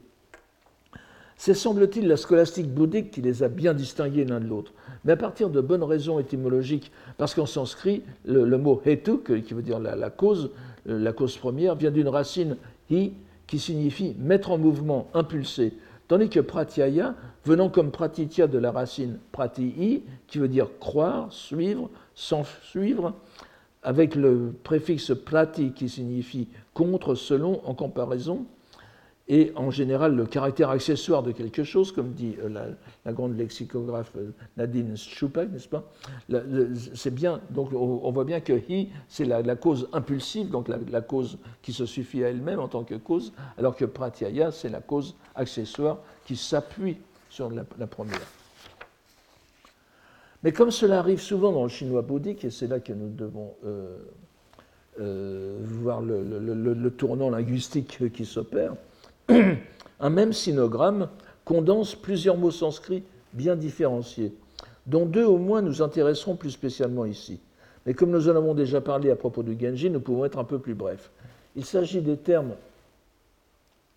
C'est, semble-t-il, la scolastique bouddhique qui les a bien distingués l'un de l'autre. Mais à partir de bonnes raisons étymologiques, parce qu'en sanskrit, le, mot hetu, qui veut dire la, cause, euh, la cause première, vient d'une racine hi, qui signifie mettre en mouvement, impulser. Tandis que pratyaya, venant comme pratitya de la racine pratihi, qui veut dire croire, suivre, sans suivre, avec le préfixe prati qui signifie contre, selon, en comparaison, et en général le caractère accessoire de quelque chose, comme dit euh, la, grande lexicographe euh, Nadine Schupak, n'est-ce pas? C'est bien, donc on voit bien que hi, c'est la, cause impulsive, donc la, cause qui se suffit à elle-même en tant que cause, alors que pratyaya, c'est la cause accessoire qui s'appuie sur la, première. Mais comme cela arrive souvent dans le chinois bouddhique, et c'est là que nous devons euh, voir le tournant linguistique qui s'opère, [CLEARS THROAT] un même sinogramme condense plusieurs mots sanscrits bien différenciés, dont deux au moins nous intéresseront plus spécialement ici. Mais comme nous en avons déjà parlé à propos du Genji, nous pouvons être un peu plus brefs. Il s'agit des termes.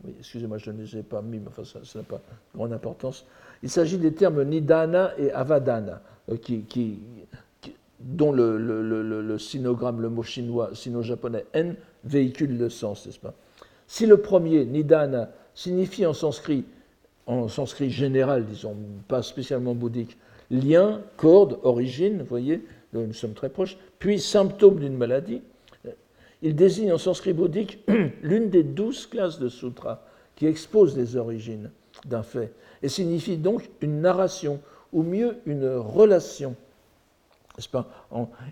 Oui, excusez-moi, je ne les ai pas mis, mais enfin, ça n'a pas grande importance. Il s'agit des termes Nidana et Avadana, euh, qui, dont le, le, sinogramme, le mot chinois, sino-japonais N, véhicule le sens, n'est-ce pas? Si le premier, nidana, signifie en sanskrit, en sanskrit général, disons, pas spécialement bouddhique, lien, corde, origine, vous voyez, nous sommes très proches, puis symptôme d'une maladie, il désigne en sanskrit bouddhique [CLEARS THROAT] l'une des douze classes de sutras qui exposent les origines d'un fait, et signifie donc une narration, ou mieux une relation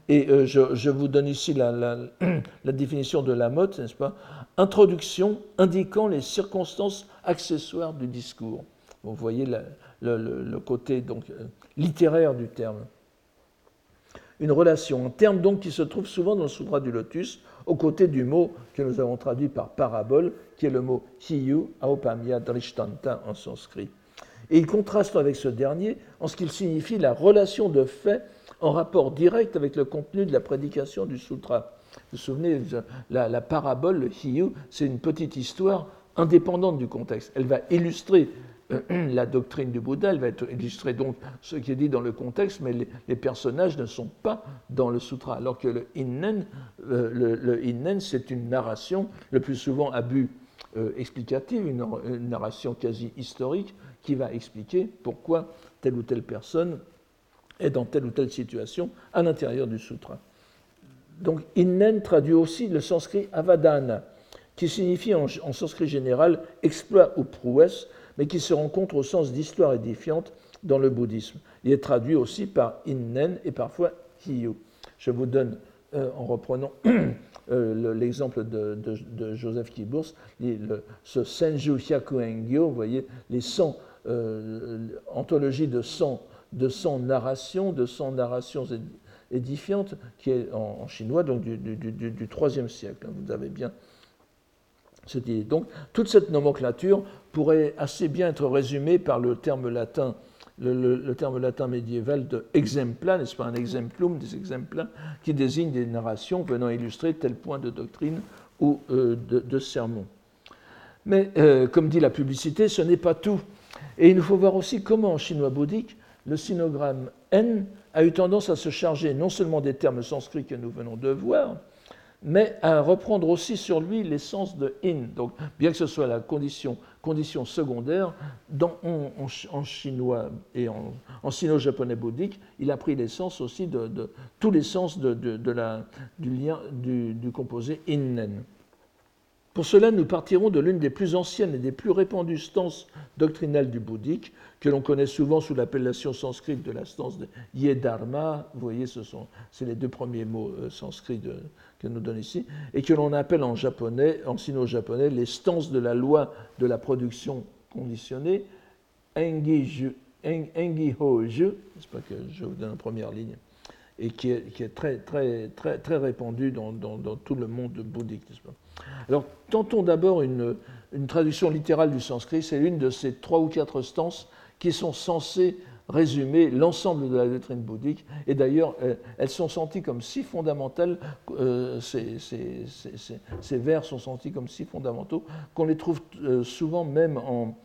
Et euh, je, vous donne ici la, [CLEARS THROAT] définition de la mode, n'est-ce pas? Introduction indiquant les circonstances accessoires du discours. Vous voyez le, côté donc, euh, littéraire du terme. Une relation, un terme donc qui se trouve souvent dans le Sutra du Lotus, aux côtés du mot que nous avons traduit par parabole, qui est le mot hiyu aopamya drishtanta en sanskrit. Et il contraste avec ce dernier en ce qu'il signifie la relation de fait en rapport direct avec le contenu de la prédication du sutra. Vous vous souvenez, la, parabole, le hiyu, c'est une petite histoire indépendante du contexte. Elle va illustrer la doctrine du Bouddha, elle va être illustrée donc ce qui est dit dans le contexte, mais les, personnages ne sont pas dans le sutra, alors que le innen, euh, le, c'est une narration, le plus souvent à but euh, explicatif, une, narration quasi historique, qui va expliquer pourquoi telle ou telle personne est dans telle ou telle situation à l'intérieur du sutra. Donc innen traduit aussi le sanskrit avadana, qui signifie en, en sanskrit général exploit ou prouesse, mais qui se rencontre au sens d'histoire édifiante dans le bouddhisme. Il est traduit aussi par innen et parfois hiyu. Je vous donne, euh, en reprenant [CLEARS THROAT] euh, l'exemple de, Joseph Kibours, ce Senju Hyakuengyo, vous voyez, les 100 euh, anthologies de 100, de 100 narrations, de 100 narrations édifiantes, qui est en, chinois, donc du, du, 3e siècle. Hein, vous avez bien donc, toute cette nomenclature pourrait assez bien être résumée par le terme latin, le, terme latin médiéval de exempla, n'est-ce pas, un exemplum, des exempla, qui désigne des narrations venant illustrer tel point de doctrine ou euh, de, sermon. Mais, euh, comme dit la publicité, ce n'est pas tout. Et il nous faut voir aussi comment, en chinois bouddhique, le sinogramme N a eu tendance à se charger non seulement des termes sanscrits que nous venons de voir, mais à reprendre aussi sur lui l'essence de in. Donc, bien que ce soit la condition, condition secondaire, en, chinois et en, sino-japonais bouddhique, il a pris l'essence aussi de, de tous les sens de, de, la, du lien du, composé innen. Pour cela, nous partirons de l'une des plus anciennes et des plus répandues stances doctrinales du bouddhique, que l'on connaît souvent sous l'appellation sanscrite de la stance de Yedharma. Vous voyez, ce sont c'est les deux premiers mots euh, sanscrits que nous donne ici, et que l'on appelle en japonais, en sino-japonais, les stances de la loi de la production conditionnée, Engi Hoju, c'est pas que je vous donne en première ligne, et qui est, très, très, très, très répandu dans, tout le monde bouddhique. Alors, tentons d'abord une, traduction littérale du sanskrit. C'est une de ces trois ou quatre stances qui sont censées résumer l'ensemble de la doctrine bouddhique. Et d'ailleurs, euh, elles sont senties comme si fondamentales, euh, ces, vers sont sentis comme si fondamentaux, qu'on les trouve euh, souvent même en,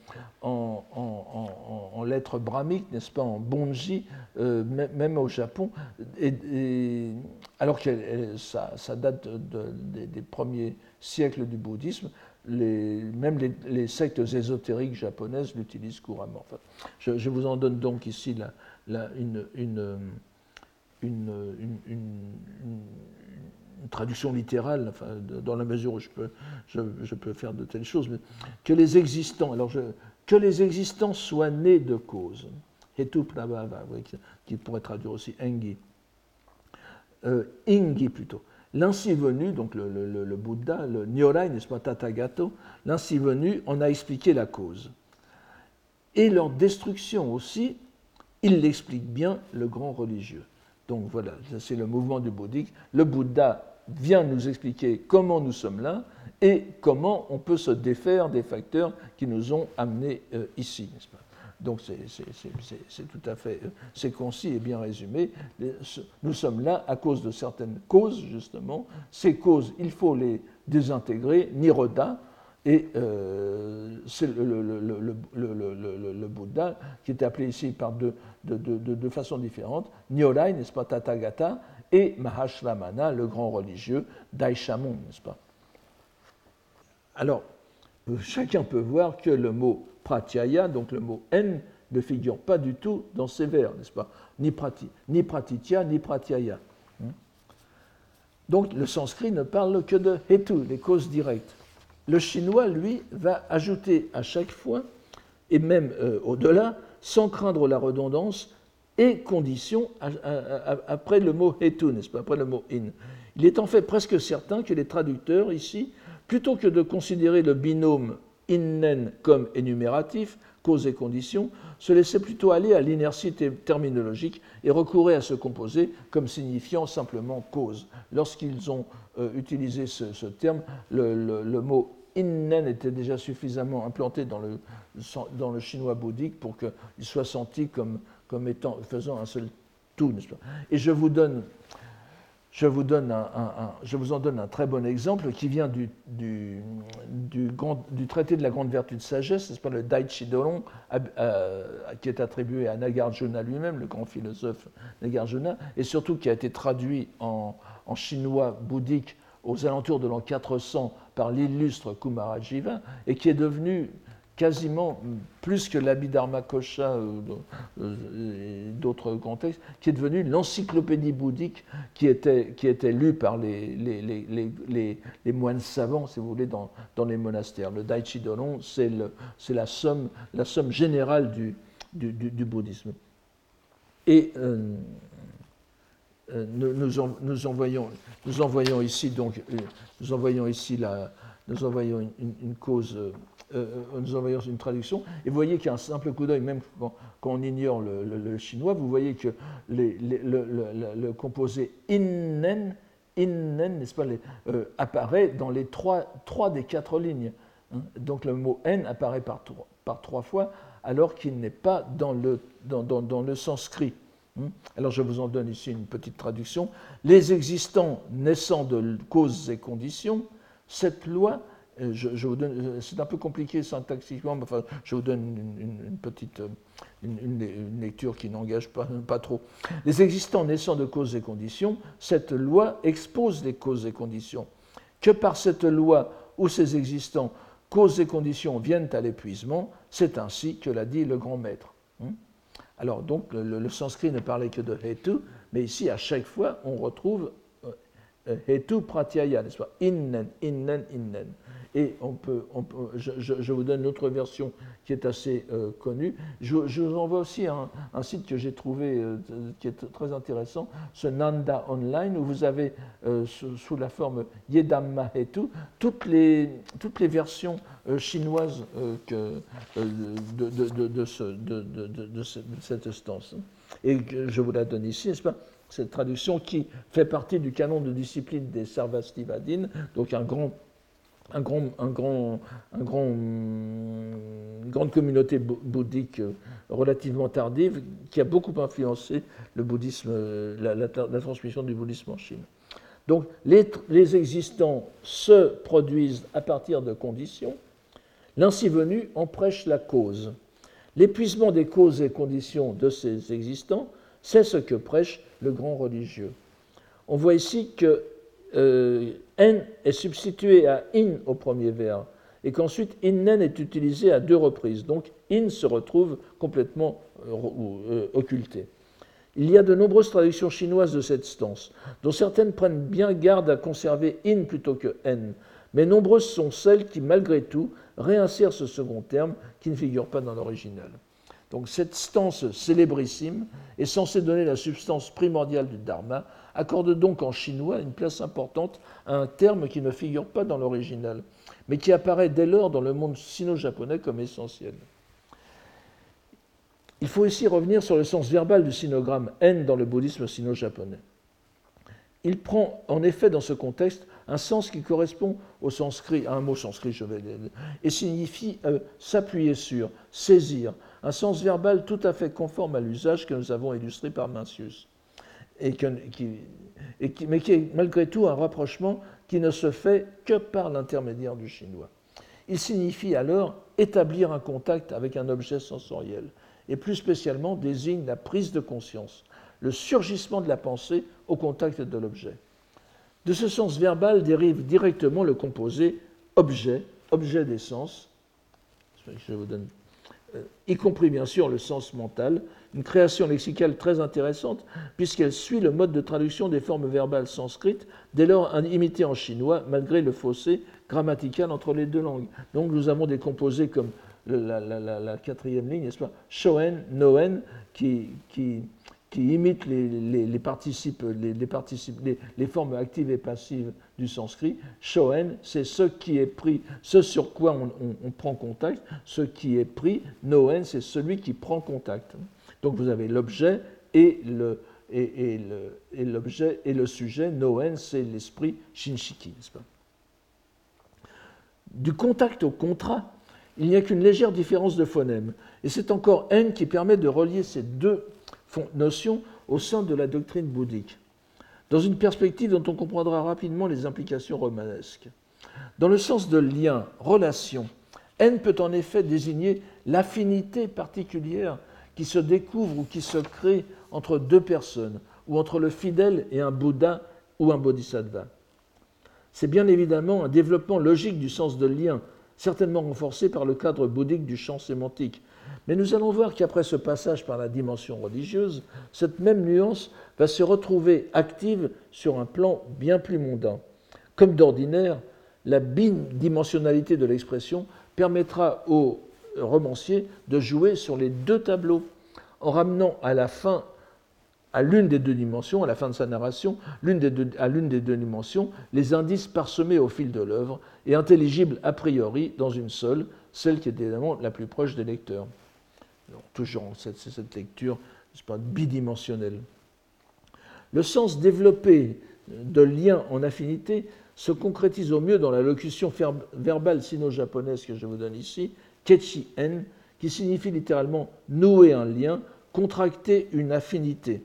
en, lettres brahmiques, n'est-ce pas, en bonji, même au Japon, et, alors que ça, date des premiers siècles du bouddhisme, même les, sectes ésotériques japonaises l'utilisent couramment. je, vous en donne donc ici une, traduction littérale, dans la mesure où je peux, faire de telles choses, que les existants, soient nés de cause, Hetu Prabhava, qui pourrait traduire aussi Engi, euh, Ingi plutôt, L'ainsi venu, donc le, Bouddha, le Nyorai, n'est-ce pas, Tathagato, l'ainsi venu en a expliqué la cause. Et leur destruction aussi, il l'explique bien, le grand religieux. Donc voilà, c'est le mouvement du bouddhique. Le Bouddha vient nous expliquer comment nous sommes là et comment on peut se défaire des facteurs qui nous ont amenés euh, ici, n'est-ce pas donc c'est tout à fait c'est concis et bien résumé. Nous sommes là à cause de certaines causes, justement. Ces causes, il faut les désintégrer, niroda, et euh, c'est le, Bouddha qui est appelé ici par deux, de, façons différentes, Nyorai, n'est-ce pas, Tathagata, et Mahashramana, le grand religieux, Daishamon, n'est-ce pas? Alors, chacun peut voir que le mot pratyaya, donc le mot n, ne figure pas du tout dans ces vers, n'est-ce pas? Ni, prati, ni pratitya, ni pratyaya. Hmm? Donc le sanskrit ne parle que de hetu, les causes directes. Le chinois, lui, va ajouter à chaque fois, et même euh, au-delà, sans craindre la redondance, et condition après le mot hetu, n'est-ce pas, après le mot in. Il est en fait presque certain que les traducteurs ici, plutôt que de considérer le binôme innen comme énumératif, cause et condition, se laissaient plutôt aller à l'inertie terminologique et recouraient à ce composé comme signifiant simplement cause. Lorsqu'ils ont euh, utilisé ce, terme, le, mot innen était déjà suffisamment implanté dans le, dans le chinois bouddhique pour qu'il soit senti comme, comme étant, faisant un seul tout. Et je vous donne je vous, en donne un très bon exemple qui vient du, traité de la grande vertu de sagesse, c'est pas le Daichi Doron, euh, qui est attribué à Nagarjuna lui-même, le grand philosophe Nagarjuna, et surtout qui a été traduit en, en chinois bouddhique aux alentours de l'an 400 par l'illustre Kumarajiva, et qui est devenu quasiment plus que l'Abhidharma Kosha euh, euh, et d'autres contextes, qui est devenu l'encyclopédie bouddhique qui était, lue par les, moines savants, si vous voulez, dans, les monastères. Le Daichi Doron, c'est la somme, la somme générale du, bouddhisme. Et euh, nous, envoyons, ici donc, nous envoyons ici la, une, cause nous envoyons une traduction, et vous voyez qu'il y a un simple coup d'œil, même quand, on ignore le, chinois, vous voyez que le, composé innen, innen n'est-ce pas, euh, apparaît dans les trois, trois des quatre lignes. Hein. Donc le mot n apparaît par, par trois fois, alors qu'il n'est pas dans le, dans le sanskrit. Hein. Alors je vous en donne ici une petite traduction. Les existants naissant de causes et conditions, cette loi euh, c'est un peu compliqué syntaxiquement, mais je vous donne une, petite une, lecture qui n'engage pas, trop. Les existants naissant de causes et conditions, cette loi expose les causes et conditions. Que par cette loi où ces existants, causes et conditions viennent à l'épuisement, c'est ainsi que l'a dit le grand maître. Hmm? Alors donc, le, sanskrit ne parlait que de hetu, mais ici, à chaque fois, on retrouve euh, hetu pratyaya, n'est-ce pas? Innen, innen, innen. Et on peut, je, vous donne une autre version qui est assez euh, connue. Je, vous envoie aussi un, site que j'ai trouvé euh, qui est très intéressant, ce Nanda Online, où vous avez euh, sous, la forme Yedamma Hetu toutes les, toutes les versions chinoises de, de, de, ce, de, cette stance. Et je vous la donne ici, n'est-ce pas? Cette traduction qui fait partie du canon de discipline des Sarvastivadines, donc un grand un grand, un grand, un grand, une grande communauté bouddhique euh, relativement tardive qui a beaucoup influencé le bouddhisme, euh, la, transmission du bouddhisme en Chine. Donc les, les, existants se produisent à partir de conditions. L'ainsi venu en prêche la cause. L'épuisement des causes et conditions de ces existants, c'est ce que prêche le grand religieux. On voit ici que euh, n est substitué à in au premier vers et qu'ensuite innen est utilisé à deux reprises. Donc in se retrouve complètement euh, euh, occulté. Il y a de nombreuses traductions chinoises de cette stance, dont certaines prennent bien garde à conserver in plutôt que n, mais nombreuses sont celles qui, malgré tout, réinsèrent ce second terme qui ne figure pas dans l'original. Donc cette stance célébrissime est censée donner la substance primordiale du dharma, accorde donc en chinois une place importante à un terme qui ne figure pas dans l'original, mais qui apparaît dès lors dans le monde sino-japonais comme essentiel. Il faut ici revenir sur le sens verbal du sinogramme N dans le bouddhisme sino-japonais. Il prend en effet dans ce contexte un sens qui correspond au sanskrit, à un mot sanskrit, je vais, et signifie euh, s'appuyer sur, saisir, un sens verbal tout à fait conforme à l'usage que nous avons illustré par Mencius et qui, mais qui est malgré tout un rapprochement qui ne se fait que par l'intermédiaire du chinois. Il signifie alors établir un contact avec un objet sensoriel, et plus spécialement désigne la prise de conscience, le surgissement de la pensée au contact de l'objet. De ce sens verbal dérive directement le composé objet, objet des sens. Je vous donne y compris bien sûr le sens mental, une création lexicale très intéressante puisqu'elle suit le mode de traduction des formes verbales sanscrites, dès lors imitées en chinois malgré le fossé grammatical entre les deux langues. Donc nous avons des composés comme la, quatrième ligne, n'est-ce pas? Shoen, Noen, qui, qui imitent les, participes, les, formes actives et passives du sanskrit. Shoen, c'est ce qui est pris, ce sur quoi on, prend contact, ce qui est pris. Noen, c'est celui qui prend contact. Donc vous avez l'objet et le, et, et l'objet et, le sujet. Noen, c'est l'esprit shinshiki, n'est-ce pas? Du contact au contrat, il n'y a qu'une légère différence de phonème. Et c'est encore N qui permet de relier ces deux notion au sein de la doctrine bouddhique. dans une perspective dont on comprendra rapidement les implications romanesques. Dans le sens de lien, relation, N peut en effet désigner l'affinité particulière qui se découvre ou qui se crée entre deux personnes, ou entre le fidèle et un Bouddha ou un Bodhisattva. C'est bien évidemment un développement logique du sens de lien, certainement renforcé par le cadre bouddhique du champ sémantique. Mais nous allons voir qu'après ce passage par la dimension religieuse, cette même nuance va se retrouver active sur un plan bien plus mondain. Comme d'ordinaire, la bidimensionnalité de l'expression permettra au romancier de jouer sur les deux tableaux, en ramenant à la fin à l'une des deux dimensions, à la fin de sa narration, à l'une des deux dimensions, les indices parsemés au fil de l'œuvre et intelligibles a priori dans une seule, celle qui est évidemment la plus proche des lecteurs. toujours cette, cette lecture pas, bidimensionnelle. Le sens développé de lien en affinité se concrétise au mieux dans la locution verbale sino-japonaise que je vous donne ici, kechi-en, qui signifie littéralement nouer un lien, contracter une affinité.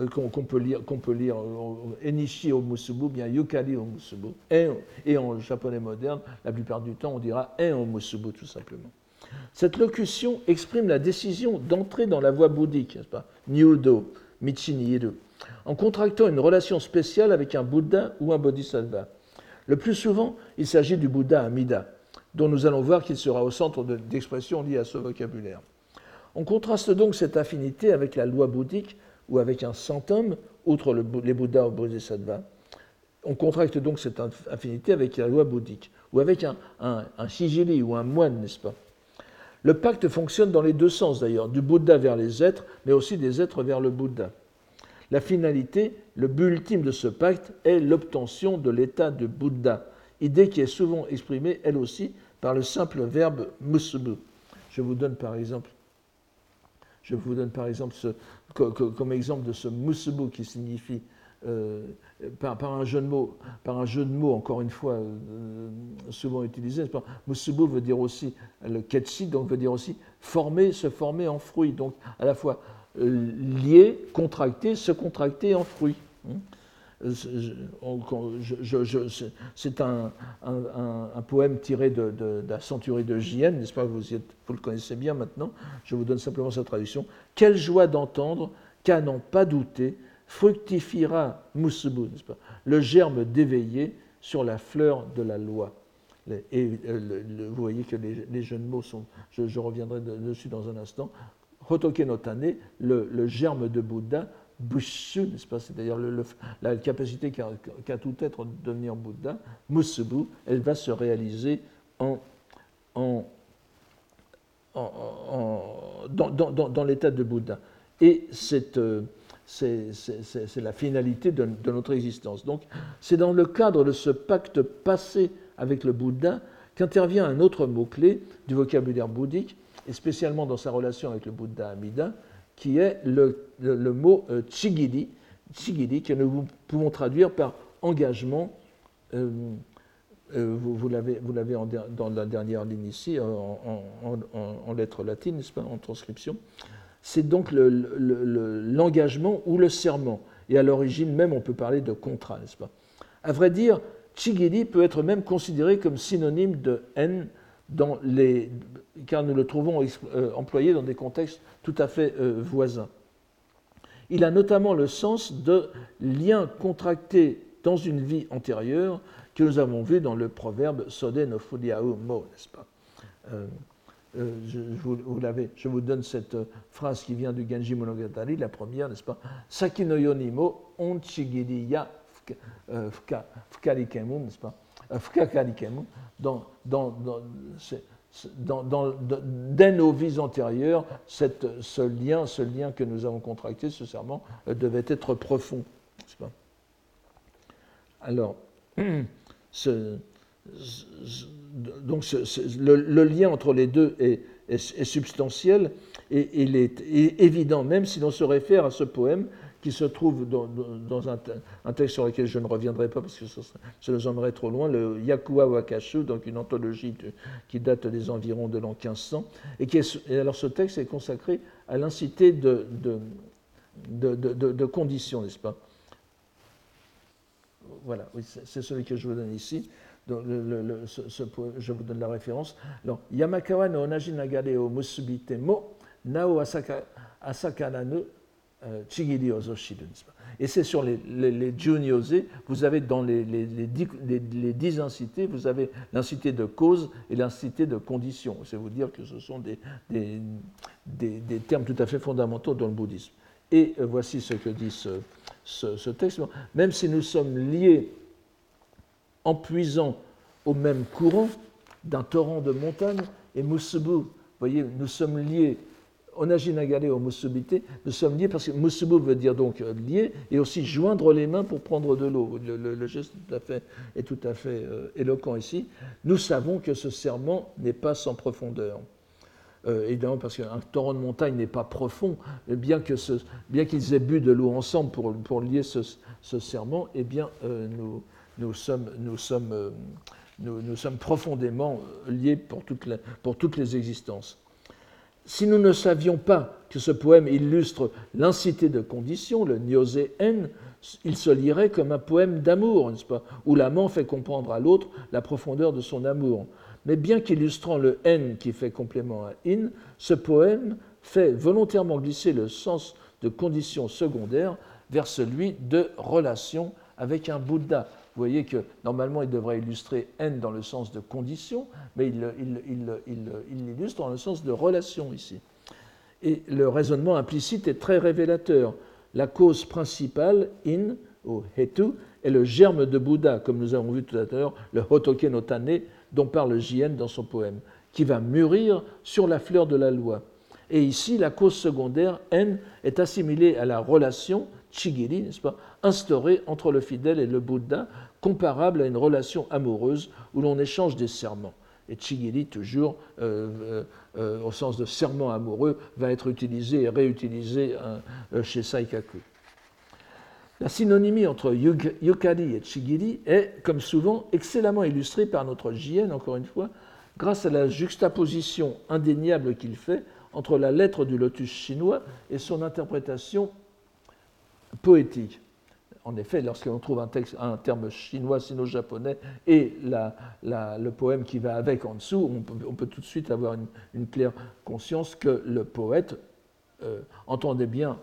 Euh, qu'on peut lire, qu'on peut lire euh, Enishi o Musubu, bien Yukari o Musubu. Et en japonais moderne, la plupart du temps, on dira En o Musubu, tout simplement. Cette locution exprime la décision d'entrer dans la voie bouddhique, n'est-ce pas? Nyudo, Michi en contractant une relation spéciale avec un Bouddha ou un Bodhisattva. Le plus souvent, il s'agit du Bouddha Amida, dont nous allons voir qu'il sera au centre d'expression liée à ce vocabulaire. On contraste donc cette affinité avec la loi bouddhique ou avec un homme, outre les Bouddhas ou Bodhisattvas. On contracte donc cette affinité avec la loi bouddhique, ou avec un, un, ou un moine, n'est-ce pas? Le pacte fonctionne dans les deux sens d'ailleurs, du Bouddha vers les êtres, mais aussi des êtres vers le Bouddha. La finalité, le but ultime de ce pacte est l'obtention de l'état de Bouddha, idée qui est souvent exprimée, elle aussi, par le simple verbe musubu. Je vous donne par exemple je vous donne par exemple comme exemple de ce musubu qui signifie, euh, par, un jeu de mots, par un encore une fois, euh, souvent utilisé, musubu veut dire aussi, le ketchi, donc veut dire aussi former, se former en fruit, donc à la fois euh, lié, contracté, se contracter en fruit. Hein? C'est un, poème tiré de, la centurie de n'est-ce pas? Vous, vous, le connaissez bien maintenant. Je vous donne simplement sa traduction. Quelle joie d'entendre qu'à n'en pas douter, fructifiera n'est-ce pas? Le germe d'éveiller sur la fleur de la loi. Et euh, vous voyez que les, jeunes mots sont, je, reviendrai dessus dans un instant. Hotoke no le germe de Bouddha, Bushu, n'est-ce pas C'est-à-dire la capacité qu'a tout être de devenir Bouddha, Musubu, elle va se réaliser en, en, dans, l'état de Bouddha. Et euh, c'est la finalité de, de, notre existence. Donc, c'est dans le cadre de ce pacte passé avec le Bouddha qu'intervient un autre mot-clé du vocabulaire bouddhique, et spécialement dans sa relation avec le Bouddha Amida, qui est le, mot euh, chigiri, chigiri, que nous pouvons traduire par engagement. Euh, euh, vous, vous l'avez dans la dernière ligne ici, en, en, lettres latines, n'est-ce pas, en transcription. C'est donc l'engagement ou le serment. Et à l'origine même, on peut parler de contrat, n'est-ce pas À vrai dire, chigiri peut être même considéré comme synonyme de haine car nous le trouvons euh, employé dans des contextes tout à fait euh, voisins. Il a notamment le sens de lien contracté dans une vie antérieure que nous avons vu dans le proverbe Sode no Fudiao Mo, n'est-ce pas? Euh, je, vous, donne cette phrase qui vient du Genji Monogatari, la première, n'est-ce pas? Saki no yonimo onchigiri ya fukarikemu, n'est-ce pas? Dans dans, dès nos vies antérieures, ce, lien, ce lien que nous avons contracté, ce serment, euh, devait être profond. Alors, [CLEARS THROAT] donc le, lien entre les deux est, substantiel et il est évident, même si l'on se réfère à ce poème qui se trouve dans, un, texte sur lequel je ne reviendrai pas parce que ça, nous emmènerait trop loin, le Yakuwa Wakashu, donc une anthologie qui date des environs de l'an 1500. Et, qui alors ce texte est consacré à l'incité de, de, conditions, n'est-ce pas? Voilà, oui, c'est celui que je vous donne ici. je vous donne la référence. Alors, Yamakawa no onaji o musubite mo nao asaka, chigiri. Et c'est sur les, les, les vous avez dans les, les, dix incités, vous avez l'incité de cause et l'incité de condition. C'est vous dire que ce sont des, des, des, termes tout à fait fondamentaux dans le bouddhisme. Et euh, voici ce que dit ce, ce, texte. Même si nous sommes liés en puisant au même courant d'un torrent de montagne, et Musubu, voyez, nous sommes liés Onajinagare au Musubite, nous sommes liés parce que Musubu veut dire donc euh, lier et aussi joindre les mains pour prendre de l'eau. Le, geste tout à fait, est tout à fait euh, éloquent ici. Nous savons que ce serment n'est pas sans profondeur. Euh, évidemment, parce qu'un torrent de montagne n'est pas profond, bien qu'ils aient bu de l'eau ensemble pour, pour lier ce, ce, serment, eh bien, nous, nous, sommes, nous, sommes, nous, sommes profondément liés pour, toute pour toutes les existences. Si nous ne savions pas que ce poème illustre l'incité de condition, le Nyose N, il se lirait comme un poème d'amour, n'est-ce pas, où l'amant fait comprendre à l'autre la profondeur de son amour. Mais bien qu'illustrant le N qui fait complément à in, ce poème fait volontairement glisser le sens de condition secondaire vers celui de relation avec un Bouddha. Vous voyez que normalement il devrait illustrer N dans le sens de condition, mais il l'illustre dans le sens de relation ici. Et le raisonnement implicite est très révélateur. La cause principale, in, ou hetu, est le germe de Bouddha, comme nous avons vu tout à l'heure, le Hotoke dont parle Jien dans son poème, qui va mûrir sur la fleur de la loi. Et ici, la cause secondaire, N, est assimilée à la relation, Chigiri, n'est-ce pas, instaurée entre le fidèle et le Bouddha, comparable à une relation amoureuse où l'on échange des serments. Et Chigiri, toujours euh, euh, euh, au sens de serment amoureux, va être utilisé et réutilisé chez Saikaku. La synonymie entre Yukari et Chigiri est, comme souvent, excellemment illustrée par notre JN, encore une fois, grâce à la juxtaposition indéniable qu'il fait entre la lettre du lotus chinois et son interprétation poétique en effet, lorsqu'on trouve un, texte, un terme chinois, sino-japonais, et le poème qui va avec en dessous, on peut, tout de suite avoir une, claire conscience que le poète euh, entendait bien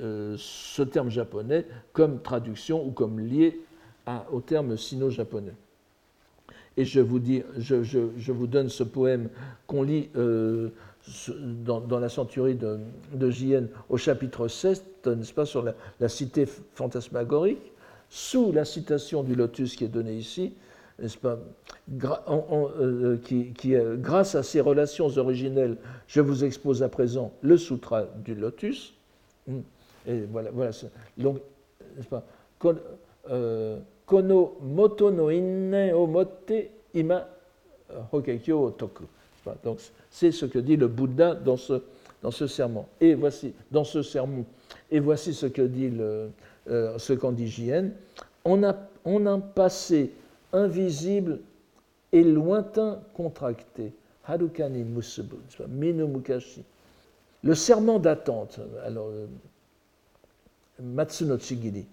euh, ce terme japonais comme traduction ou comme lié au terme sino-japonais. Et je vous, dis, je, vous donne ce poème qu'on lit euh, dans, la centurie de, de au chapitre 16, n'est-ce pas, sur la, cité fantasmagorique, sous la citation du lotus qui est donnée ici, n'est-ce pas, euh, qui, qui grâce à ces relations originelles, je vous expose à présent le sutra du lotus. Hmm. Et voilà, voilà. Donc, n'est-ce pas, euh, kono moto no inne o motte ima hokekyo o Donc, c'est ce que dit le Bouddha dans ce, serment. Et voici, ce et voici ce que dit euh, ce qu'en dit Jien. On a, un passé invisible et lointain contracté. Harukani Musubu, Minu Mukashi. Le serment d'attente, alors, euh, Matsuno Chigiri,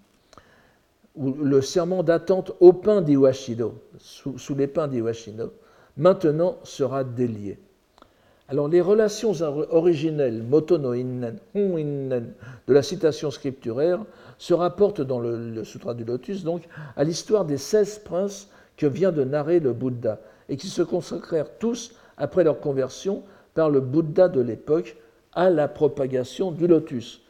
ou le serment d'attente au pain d'Iwashido, sous, sous les pins d'Iwashido, maintenant sera délié. Alors les relations originelles motono innen, de la citation scripturaire se rapportent dans le, Sutra du Lotus donc à l'histoire des 16 princes que vient de narrer le Bouddha et qui se consacrèrent tous après leur conversion par le Bouddha de l'époque à la propagation du lotus.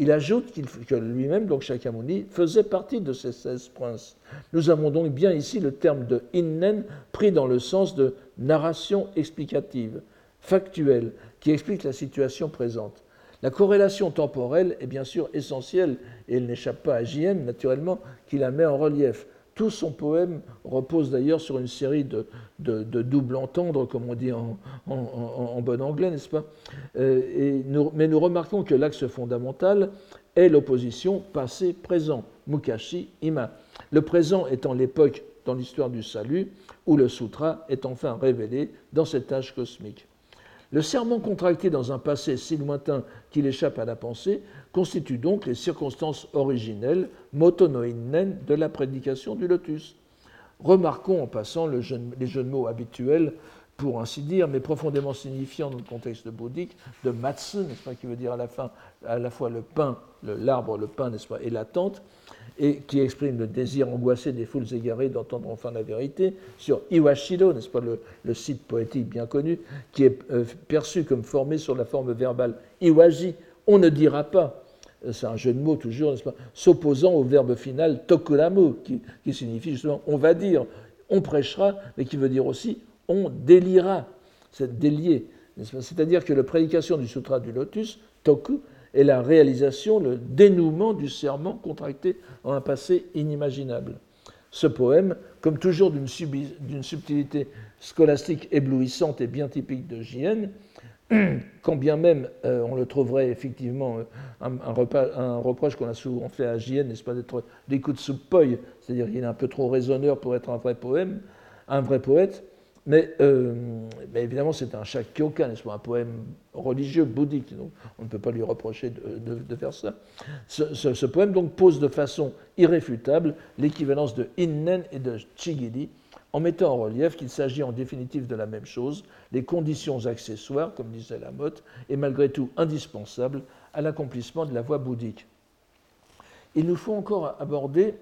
Il ajoute que lui-même, donc Shakyamuni, faisait partie de ces 16 princes. Nous avons donc bien ici le terme de innen pris dans le sens de narration explicative factuelle qui explique la situation présente. La corrélation temporelle est bien sûr essentielle et elle n'échappe pas à JN, naturellement, qui la met en relief. Tout son poème repose d'ailleurs sur une série de, doubles entendres, comme on dit en, bon anglais, n'est-ce pas? Euh, Mais nous remarquons que l'axe fondamental est l'opposition passé-présent, Mukashi, Ima. Le présent étant l'époque dans l'histoire du salut, où le sutra est enfin révélé dans cet âge cosmique. Le serment contracté dans un passé si lointain qu'il échappe à la pensée constitue donc les circonstances originelles, motonoinen, de la prédication du lotus. Remarquons en passant les jeux de mots habituels, pour ainsi dire, mais profondément signifiants dans le contexte bouddhique, de matsu, n'est-ce pas, qui veut dire à la, fin, à la fois le pain, l'arbre, le, pain, n'est-ce pas, et la tente, et qui exprime le désir angoissé des foules égarées d'entendre enfin la vérité, sur Iwashido, n'est-ce pas, le, site poétique bien connu, qui est euh, perçu comme formé sur la forme verbale Iwaji, on ne dira pas, euh, c'est un jeu de mots toujours, n'est-ce pas, s'opposant au verbe final tokuramu, qui, signifie justement on va dire, on prêchera, mais qui veut dire aussi on délira, c'est délié. C'est-à-dire que la prédication du Sutra du Lotus, Toku, est la réalisation, le dénouement du serment contracté en un passé inimaginable. Ce poème, comme toujours d'une subtilité scolastique éblouissante et bien typique de J.N., [CLEARS THROAT] quand bien même euh, on le trouverait effectivement euh, un, reproche qu'on a souvent fait à J.N., n'est-ce pas, d'être d'écoute poy, c'est-à-dire qu'il est un peu trop raisonneur pour être un vrai poème, un vrai poète, euh, mais, évidemment, c'est un Shakyoka, n'est-ce pas, un poème religieux, bouddhique, donc on ne peut pas lui reprocher de, faire ça. Ce, poème donc pose de façon irréfutable l'équivalence de Innen et de Chigiri, en mettant en relief qu'il s'agit en définitive de la même chose, les conditions accessoires, comme disait Lamotte, et malgré tout indispensables à l'accomplissement de la voie bouddhique. Il nous faut encore aborder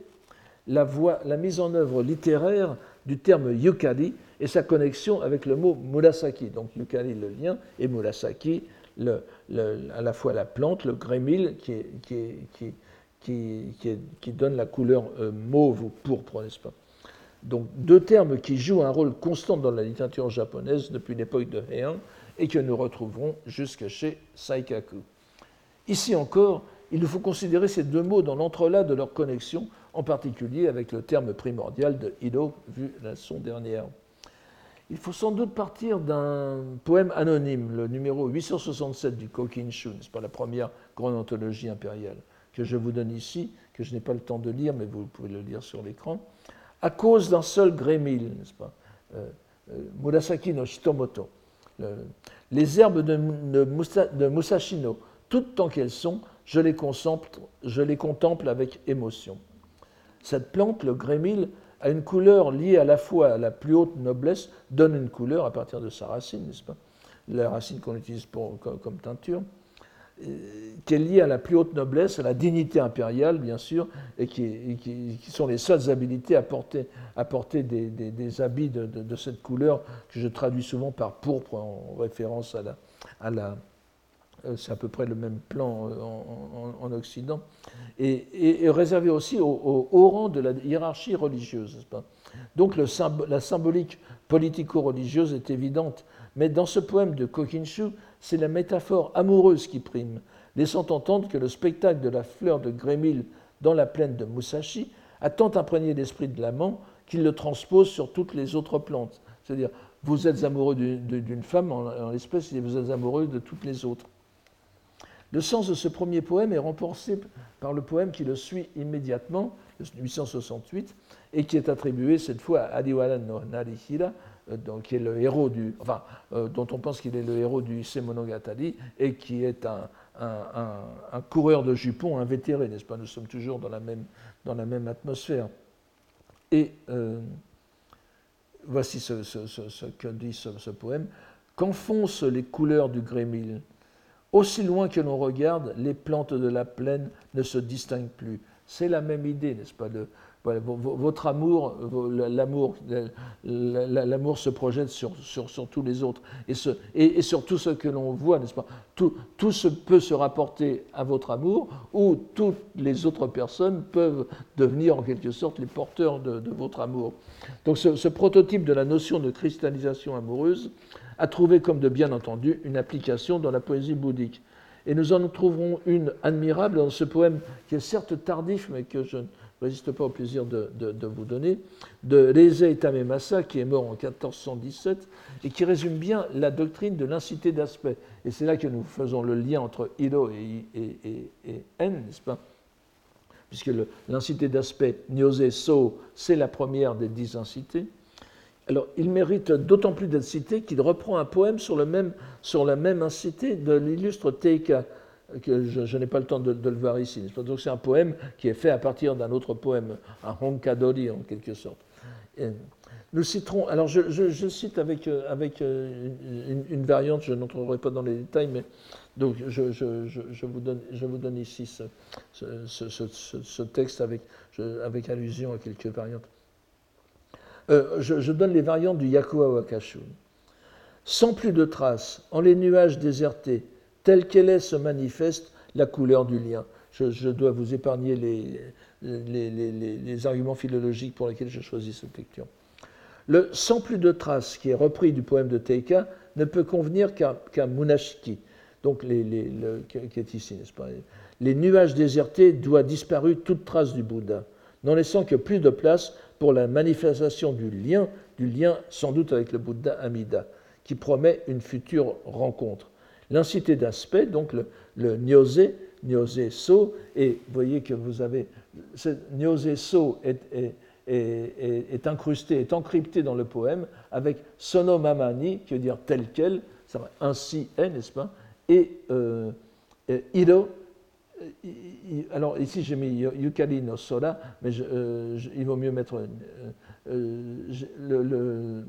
la, voie, la mise en œuvre littéraire du terme yukari et sa connexion avec le mot murasaki. Donc yukari, le lien, et murasaki, à la fois la plante, le grémil, qui, donne la couleur euh, mauve ou pourpre, n'est-ce pas? Donc deux termes qui jouent un rôle constant dans la littérature japonaise depuis l'époque de Heian et que nous retrouverons jusque chez Saikaku. Ici encore, il nous faut considérer ces deux mots dans l'entrelac de leur connexion en particulier avec le terme primordial de Ido, vu la leçon dernière. Il faut sans doute partir d'un poème anonyme, le numéro 867 du Kokinshu, n'est-ce pas la première grande anthologie impériale, que je vous donne ici, que je n'ai pas le temps de lire, mais vous pouvez le lire sur l'écran, à cause d'un seul grémil, n'est-ce pas euh, euh, Murasaki no Shitomoto. les herbes de, de, Musashino, toutes tant qu'elles sont, je les, contemple avec émotion. Cette plante, le grémil, a une couleur liée à la fois à la plus haute noblesse, donne une couleur à partir de sa racine, n'est-ce pas? La racine qu'on utilise pour, comme, teinture, qui est liée à la plus haute noblesse, à la dignité impériale, bien sûr, et qui, sont les seules habilités à porter, à porter des, habits de, cette couleur que je traduis souvent par pourpre en référence à la, c'est à peu près le même plan euh, en, Occident, et, réservé aussi au, rang de la hiérarchie religieuse. Donc la symbolique politico-religieuse est évidente, mais dans ce poème de Kokinshu, c'est la métaphore amoureuse qui prime, laissant entendre que le spectacle de la fleur de grémil dans la plaine de Musashi a tant imprégné l'esprit de l'amant qu'il le transpose sur toutes les autres plantes. C'est-à-dire, vous êtes amoureux d'une femme en l'espèce, et vous êtes amoureux de toutes les autres. Le sens de ce premier poème est renforcé par le poème qui le suit immédiatement, 868, et qui est attribué cette fois à Adiwara no Narihira, euh, qui est le héros du, enfin, euh, dont on pense qu'il est le héros du Semonogatari et qui est un, coureur de jupons invétéré, n'est-ce pas? Nous sommes toujours dans la même, atmosphère. Et euh, voici ce, que dit ce, ce poème. Qu'enfoncent les couleurs du grémil? Aussi loin que l'on regarde, les plantes de la plaine ne se distinguent plus. C'est la même idée, n'est-ce pas Votre amour, l'amour, l'amour se projette sur, sur, tous les autres et, et, sur tout ce que l'on voit, n'est-ce pas? Tout, tout ce peut se rapporter à votre amour ou toutes les autres personnes peuvent devenir en quelque sorte les porteurs de, votre amour. Donc ce, ce prototype de la notion de cristallisation amoureuse a trouvé comme de bien entendu une application dans la poésie bouddhique. Et nous en trouverons une admirable dans ce poème qui est certes tardif, mais que je résiste pas au plaisir de, vous donner, de Leze Tamemasa, qui est mort en 1417, et qui résume bien la doctrine de l'incité d'aspect. Et c'est là que nous faisons le lien entre Ilo et, et, et, N, n'est-ce pas? Puisque l'incité d'aspect, Nyose So, c'est la première des dix incités. Alors, il mérite d'autant plus d'être cité qu'il reprend un poème sur, le même, sur la même incité de l'illustre Teika, que je, n'ai pas le temps de, le voir ici. Donc, c'est un poème qui est fait à partir d'un autre poème, un Honkadori en quelque sorte. nous citerons, alors je, cite avec, avec une, variante, je n'entrerai pas dans les détails, mais donc je, vous, donne, je vous donne ici ce, ce texte avec, avec allusion à quelques variantes. Euh, je, donne les variantes du Yakuwa Wakashu. Sans plus de traces, en les nuages désertés, telle qu'elle est se manifeste la couleur du lien. Je, dois vous épargner les, arguments philologiques pour lesquels je choisis cette lecture. Le sans plus de traces, qui est repris du poème de Teika, ne peut convenir qu'à Munashiki, donc qui est ici, n'est-ce pas? Les nuages désertés doivent disparu toute trace du Bouddha, n'en laissant que plus de place pour la manifestation du lien, du lien sans doute avec le Bouddha Amida, qui promet une future rencontre. L'incité d'aspect, donc le, le nyose, nyose so, et vous voyez que vous avez. Ce so est, est, est, est, incrusté, est encrypté dans le poème avec sonomamani, qui veut dire tel quel, ça ainsi est, n'est-ce pas, et euh, iro, alors ici j'ai mis Yukari no Sora, mais euh, il vaut mieux mettre. Euh, euh, le,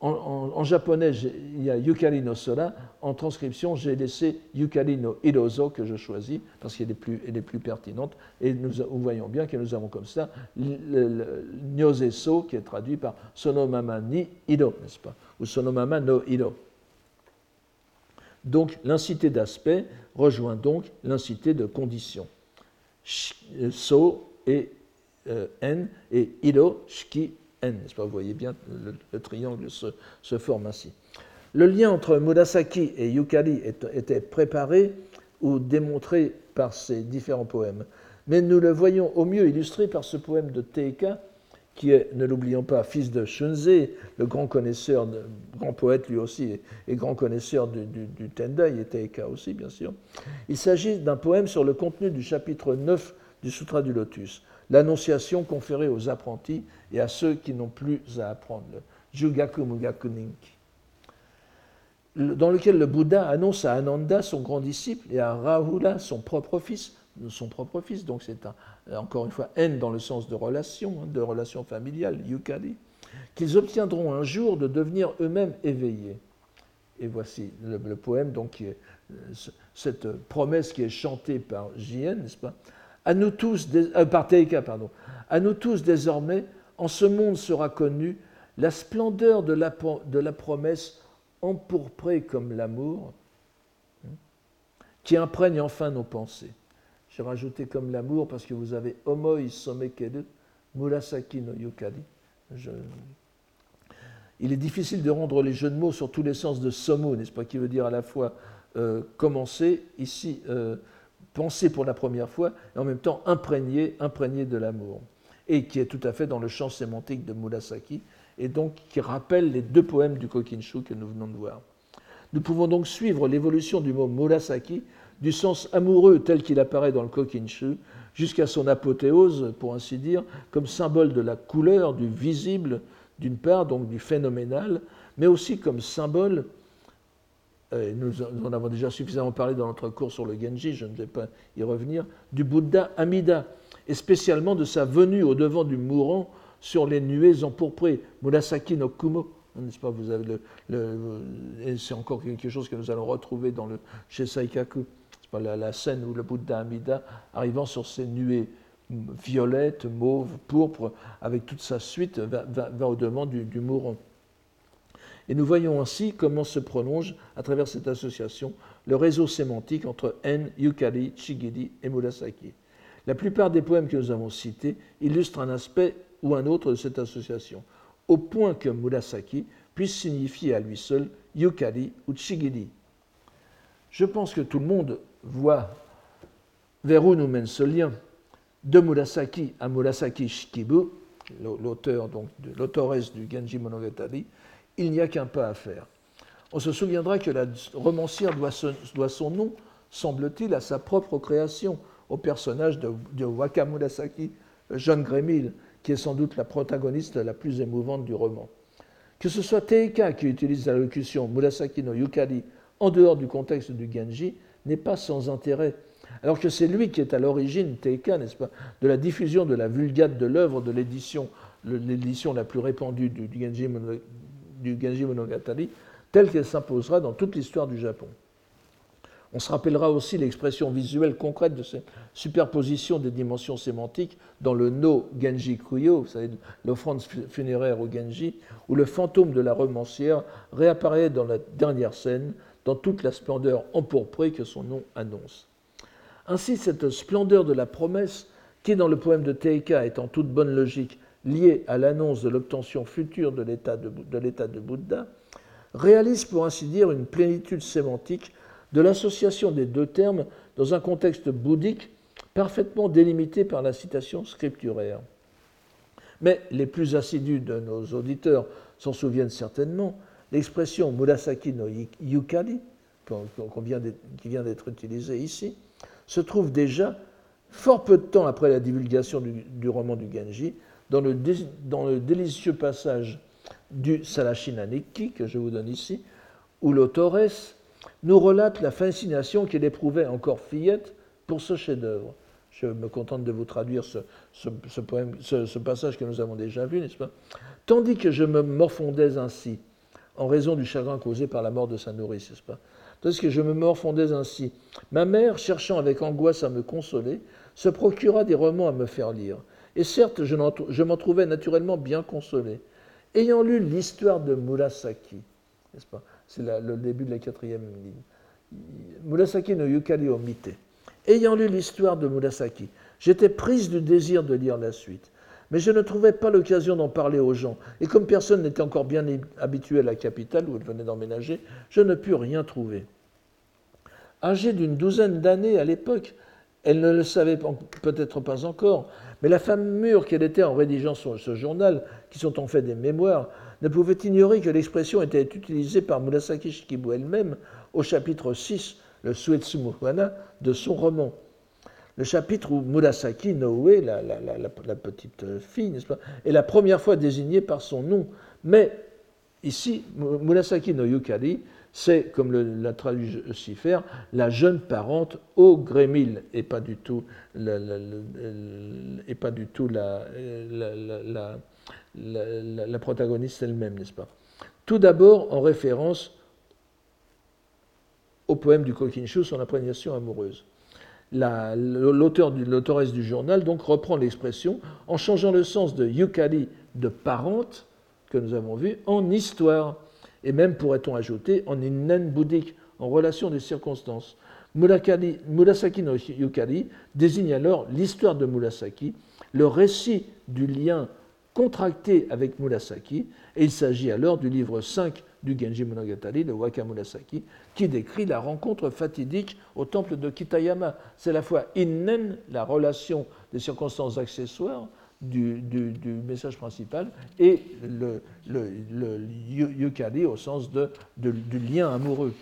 en, japonais, il y a Yukari no Sora. En transcription, j'ai laissé Yukari no Hirozo que je choisis parce qu'elle est, plus, pertinente. Et nous, voyons bien que nous avons comme ça le, So qui est traduit par Sonomama ni Hiro, n'est-ce pas? Ou Sonomama no Hiro. Donc l'incité d'aspect rejoint donc l'incité de condition. So et euh, n et iro, shiki, n. Vous voyez bien, le, triangle se, forme ainsi. Le lien entre Murasaki et Yukari était préparé ou démontré par ces différents poèmes. Mais nous le voyons au mieux illustré par ce poème de Teika qui est, ne l'oublions pas, fils de Shunzei, le grand connaisseur, grand poète lui aussi, et, grand connaisseur du, du, Tendai, et Teika aussi, bien sûr. Il s'agit d'un poème sur le contenu du chapitre 9 du Sutra du Lotus, l'annonciation conférée aux apprentis et à ceux qui n'ont plus à apprendre, le Jugaku dans lequel le Bouddha annonce à Ananda, son grand disciple, et à Rahula, son propre fils, son propre fils, donc c'est encore une fois haine dans le sens de relation, hein, de relation familiale, yukari, qu'ils obtiendront un jour de devenir eux-mêmes éveillés. Et voici le, poème, donc euh, cette promesse qui est chantée par Jien, n'est-ce pas à nous tous, euh, pardon. À nous tous désormais, en ce monde sera connue la splendeur de la, de la promesse empourprée comme l'amour, hein, qui imprègne enfin nos pensées. J'ai rajouté comme l'amour parce que vous avez Omoi Somekeru, Murasaki no Yukari. Il est difficile de rendre les jeux de mots sur tous les sens de somo, n'est-ce pas, qui veut dire à la fois euh, commencer, ici euh, penser pour la première fois, et en même temps imprégné, imprégné de l'amour, et qui est tout à fait dans le champ sémantique de Murasaki, et donc qui rappelle les deux poèmes du Kokinshu que nous venons de voir. Nous pouvons donc suivre l'évolution du mot Murasaki du sens amoureux tel qu'il apparaît dans le Kokinshu, jusqu'à son apothéose, pour ainsi dire, comme symbole de la couleur, du visible, d'une part, donc du phénoménal, mais aussi comme symbole, nous en avons déjà suffisamment parlé dans notre cours sur le Genji, je ne vais pas y revenir, du Bouddha Amida, et spécialement de sa venue au devant du mourant sur les nuées empourprées, Murasaki no Kumo, n'est-ce pas le, c'est encore quelque chose que nous allons retrouver dans le chez Saikaku la, scène où le Bouddha Amida, arrivant sur ces nuées violettes, mauves, pourpres, avec toute sa suite, va, au-devant du, mourant. Et nous voyons ainsi comment se prolonge, à travers cette association, le réseau sémantique entre En, Yukari, Shigiri et Murasaki. La plupart des poèmes que nous avons cités illustrent un aspect ou un autre de cette association, au point que Murasaki puisse signifier à lui seul Yukari ou Shigiri. Je pense que tout le monde voit vers où nous mène ce lien de Murasaki à Murasaki Shikibu, l'auteur donc l'autoresse du Genji Monogatari, il n'y a qu'un pas à faire. On se souviendra que la romancière doit, son, nom, semble-t-il, à sa propre création, au personnage de, de Wakamurasaki, jeune Grémil, qui est sans doute la protagoniste la plus émouvante du roman. Que ce soit Teika qui utilise la locution Murasaki no Yukari en dehors du contexte du Genji n'est pas sans intérêt, alors que c'est lui qui est à l'origine, Teika, n'est-ce pas, de la diffusion de la vulgate de l'œuvre de l'édition, l'édition la plus répandue du Genji, du Genji Monogatari, telle qu'elle s'imposera dans toute l'histoire du Japon. On se rappellera aussi l'expression visuelle concrète de cette superposition des dimensions sémantiques dans le No Genji Kuyo, l'offrande funéraire au Genji, où le fantôme de la romancière réapparaît dans la dernière scène, dans toute la splendeur empourprée que son nom annonce. Ainsi, cette splendeur de la promesse, qui dans le poème de Teika est en toute bonne logique liée à l'annonce de l'obtention future de l'état de, de Bouddha, réalise pour ainsi dire une plénitude sémantique de l'association des deux termes dans un contexte bouddhique parfaitement délimité par la citation scripturaire. Mais les plus assidus de nos auditeurs s'en souviennent certainement, l'expression Murasaki no Yukari, qui vient d'être utilisée ici, se trouve déjà, fort peu de temps après la divulgation du, roman du Genji, dans le, délicieux passage du Salashina Nikki, que je vous donne ici, où l'autoresse nous relate la fascination qu'elle éprouvait encore fillette pour ce chef-d'œuvre. Je me contente de vous traduire ce, ce, passage que nous avons déjà vu, n'est-ce pas? Tandis que je me morfondais ainsi, en raison du chagrin causé par la mort de sa nourrice, n'est-ce pas? Tandis que je me morfondais ainsi, ma mère, cherchant avec angoisse à me consoler, se procura des romans à me faire lire. Et certes, je m'en trouvais naturellement bien consolé. Ayant lu l'histoire de Murasaki, n'est-ce pas c'est le début de la quatrième ligne. Murasaki no Yukari o. Ayant lu l'histoire de Murasaki, j'étais prise du désir de lire la suite. Mais je ne trouvais pas l'occasion d'en parler aux gens. Et comme personne n'était encore bien habitué à la capitale où elle venait d'emménager, je ne pus rien trouver. Âgée d'une douzaine d'années à l'époque, elle ne le savait peut-être pas encore, mais la femme mûre qu'elle était en rédigeant ce journal, qui sont en fait des mémoires, ne pouvait ignorer que l'expression était utilisée par Murasaki Shikibu elle-même au chapitre 6, le Suetsu Muhana, de son roman. Le chapitre où Murasaki Noe, la, petite fille, est la première fois désignée par son nom. Mais ici, Murasaki no Yukari, c'est, comme l'a traduit Schiffer, la jeune parente au Grémil, et pas du tout la, pas du tout la, protagoniste elle-même, n'est-ce pas? Tout d'abord en référence au poème du Kokinshu, son imprégnation amoureuse. L'auteur l'autoresse du journal donc reprend l'expression en changeant le sens de yukari de parente que nous avons vu en histoire et même pourrait-on ajouter en innen bouddhique en relation des circonstances. Murasaki no Yukari désigne alors l'histoire de Murasaki, le récit du lien contracté avec Murasaki, et il s'agit alors du livre 5 du Genji Monogatari, le Waka Murasaki, qui décrit la rencontre fatidique au temple de Kitayama. C'est la fois innen, la relation des circonstances accessoires du, message principal, et le, yukari au sens de, du lien amoureux.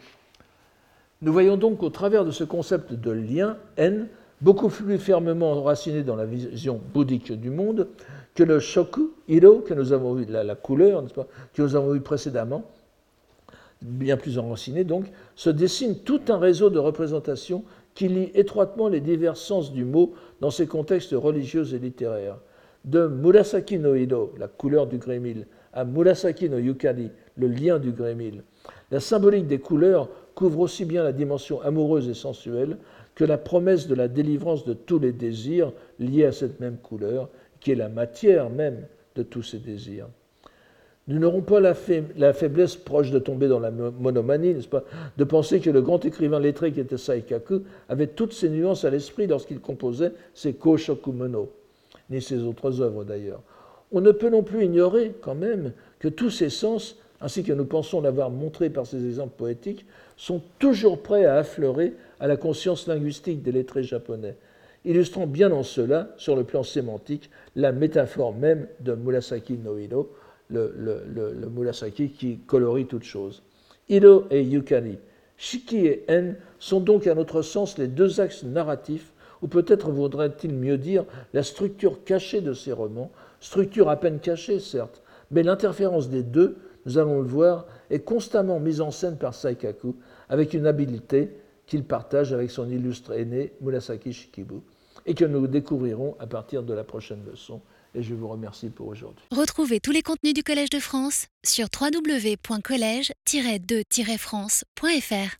Nous voyons donc au travers de ce concept de lien, N, beaucoup plus fermement enraciné dans la vision bouddhique du monde, que le shoku, hiro, que nous avons vu, la, couleur, pas, que nous avons vu précédemment, bien plus enraciné donc, se dessine tout un réseau de représentations qui lie étroitement les divers sens du mot dans ces contextes religieux et littéraires. De Murasaki no Hiro, la couleur du grémil, à Murasaki no Yukari, le lien du grémil, la symbolique des couleurs couvre aussi bien la dimension amoureuse et sensuelle que la promesse de la délivrance de tous les désirs liés à cette même couleur, qui est la matière même de tous ces désirs. Nous n'aurons pas la, faiblesse proche de tomber dans la monomanie, n'est-ce pas, de penser que le grand écrivain lettré qui était Saikaku avait toutes ces nuances à l'esprit lorsqu'il composait ses Koshokumono, ni ses autres œuvres d'ailleurs. On ne peut non plus ignorer quand même que tous ces sens, ainsi que nous pensons l'avoir montré par ces exemples poétiques, sont toujours prêts à affleurer à la conscience linguistique des lettrés japonais illustrant bien en cela, sur le plan sémantique, la métaphore même de Murasaki no Hiro, le, Murasaki qui colorie toute chose. Hiro et Yukari, Shiki et En sont donc à notre sens les deux axes narratifs, ou peut-être vaudrait-il mieux dire la structure cachée de ces romans, structure à peine cachée certes, mais l'interférence des deux nous allons le voir, est constamment mise en scène par Saikaku avec une habileté qu'il partage avec son illustre aîné Murasaki Shikibu et que nous découvrirons à partir de la prochaine leçon. Et je vous remercie pour aujourd'hui.
Retrouvez tous les contenus du Collège de France sur www.colège-2-france.fr.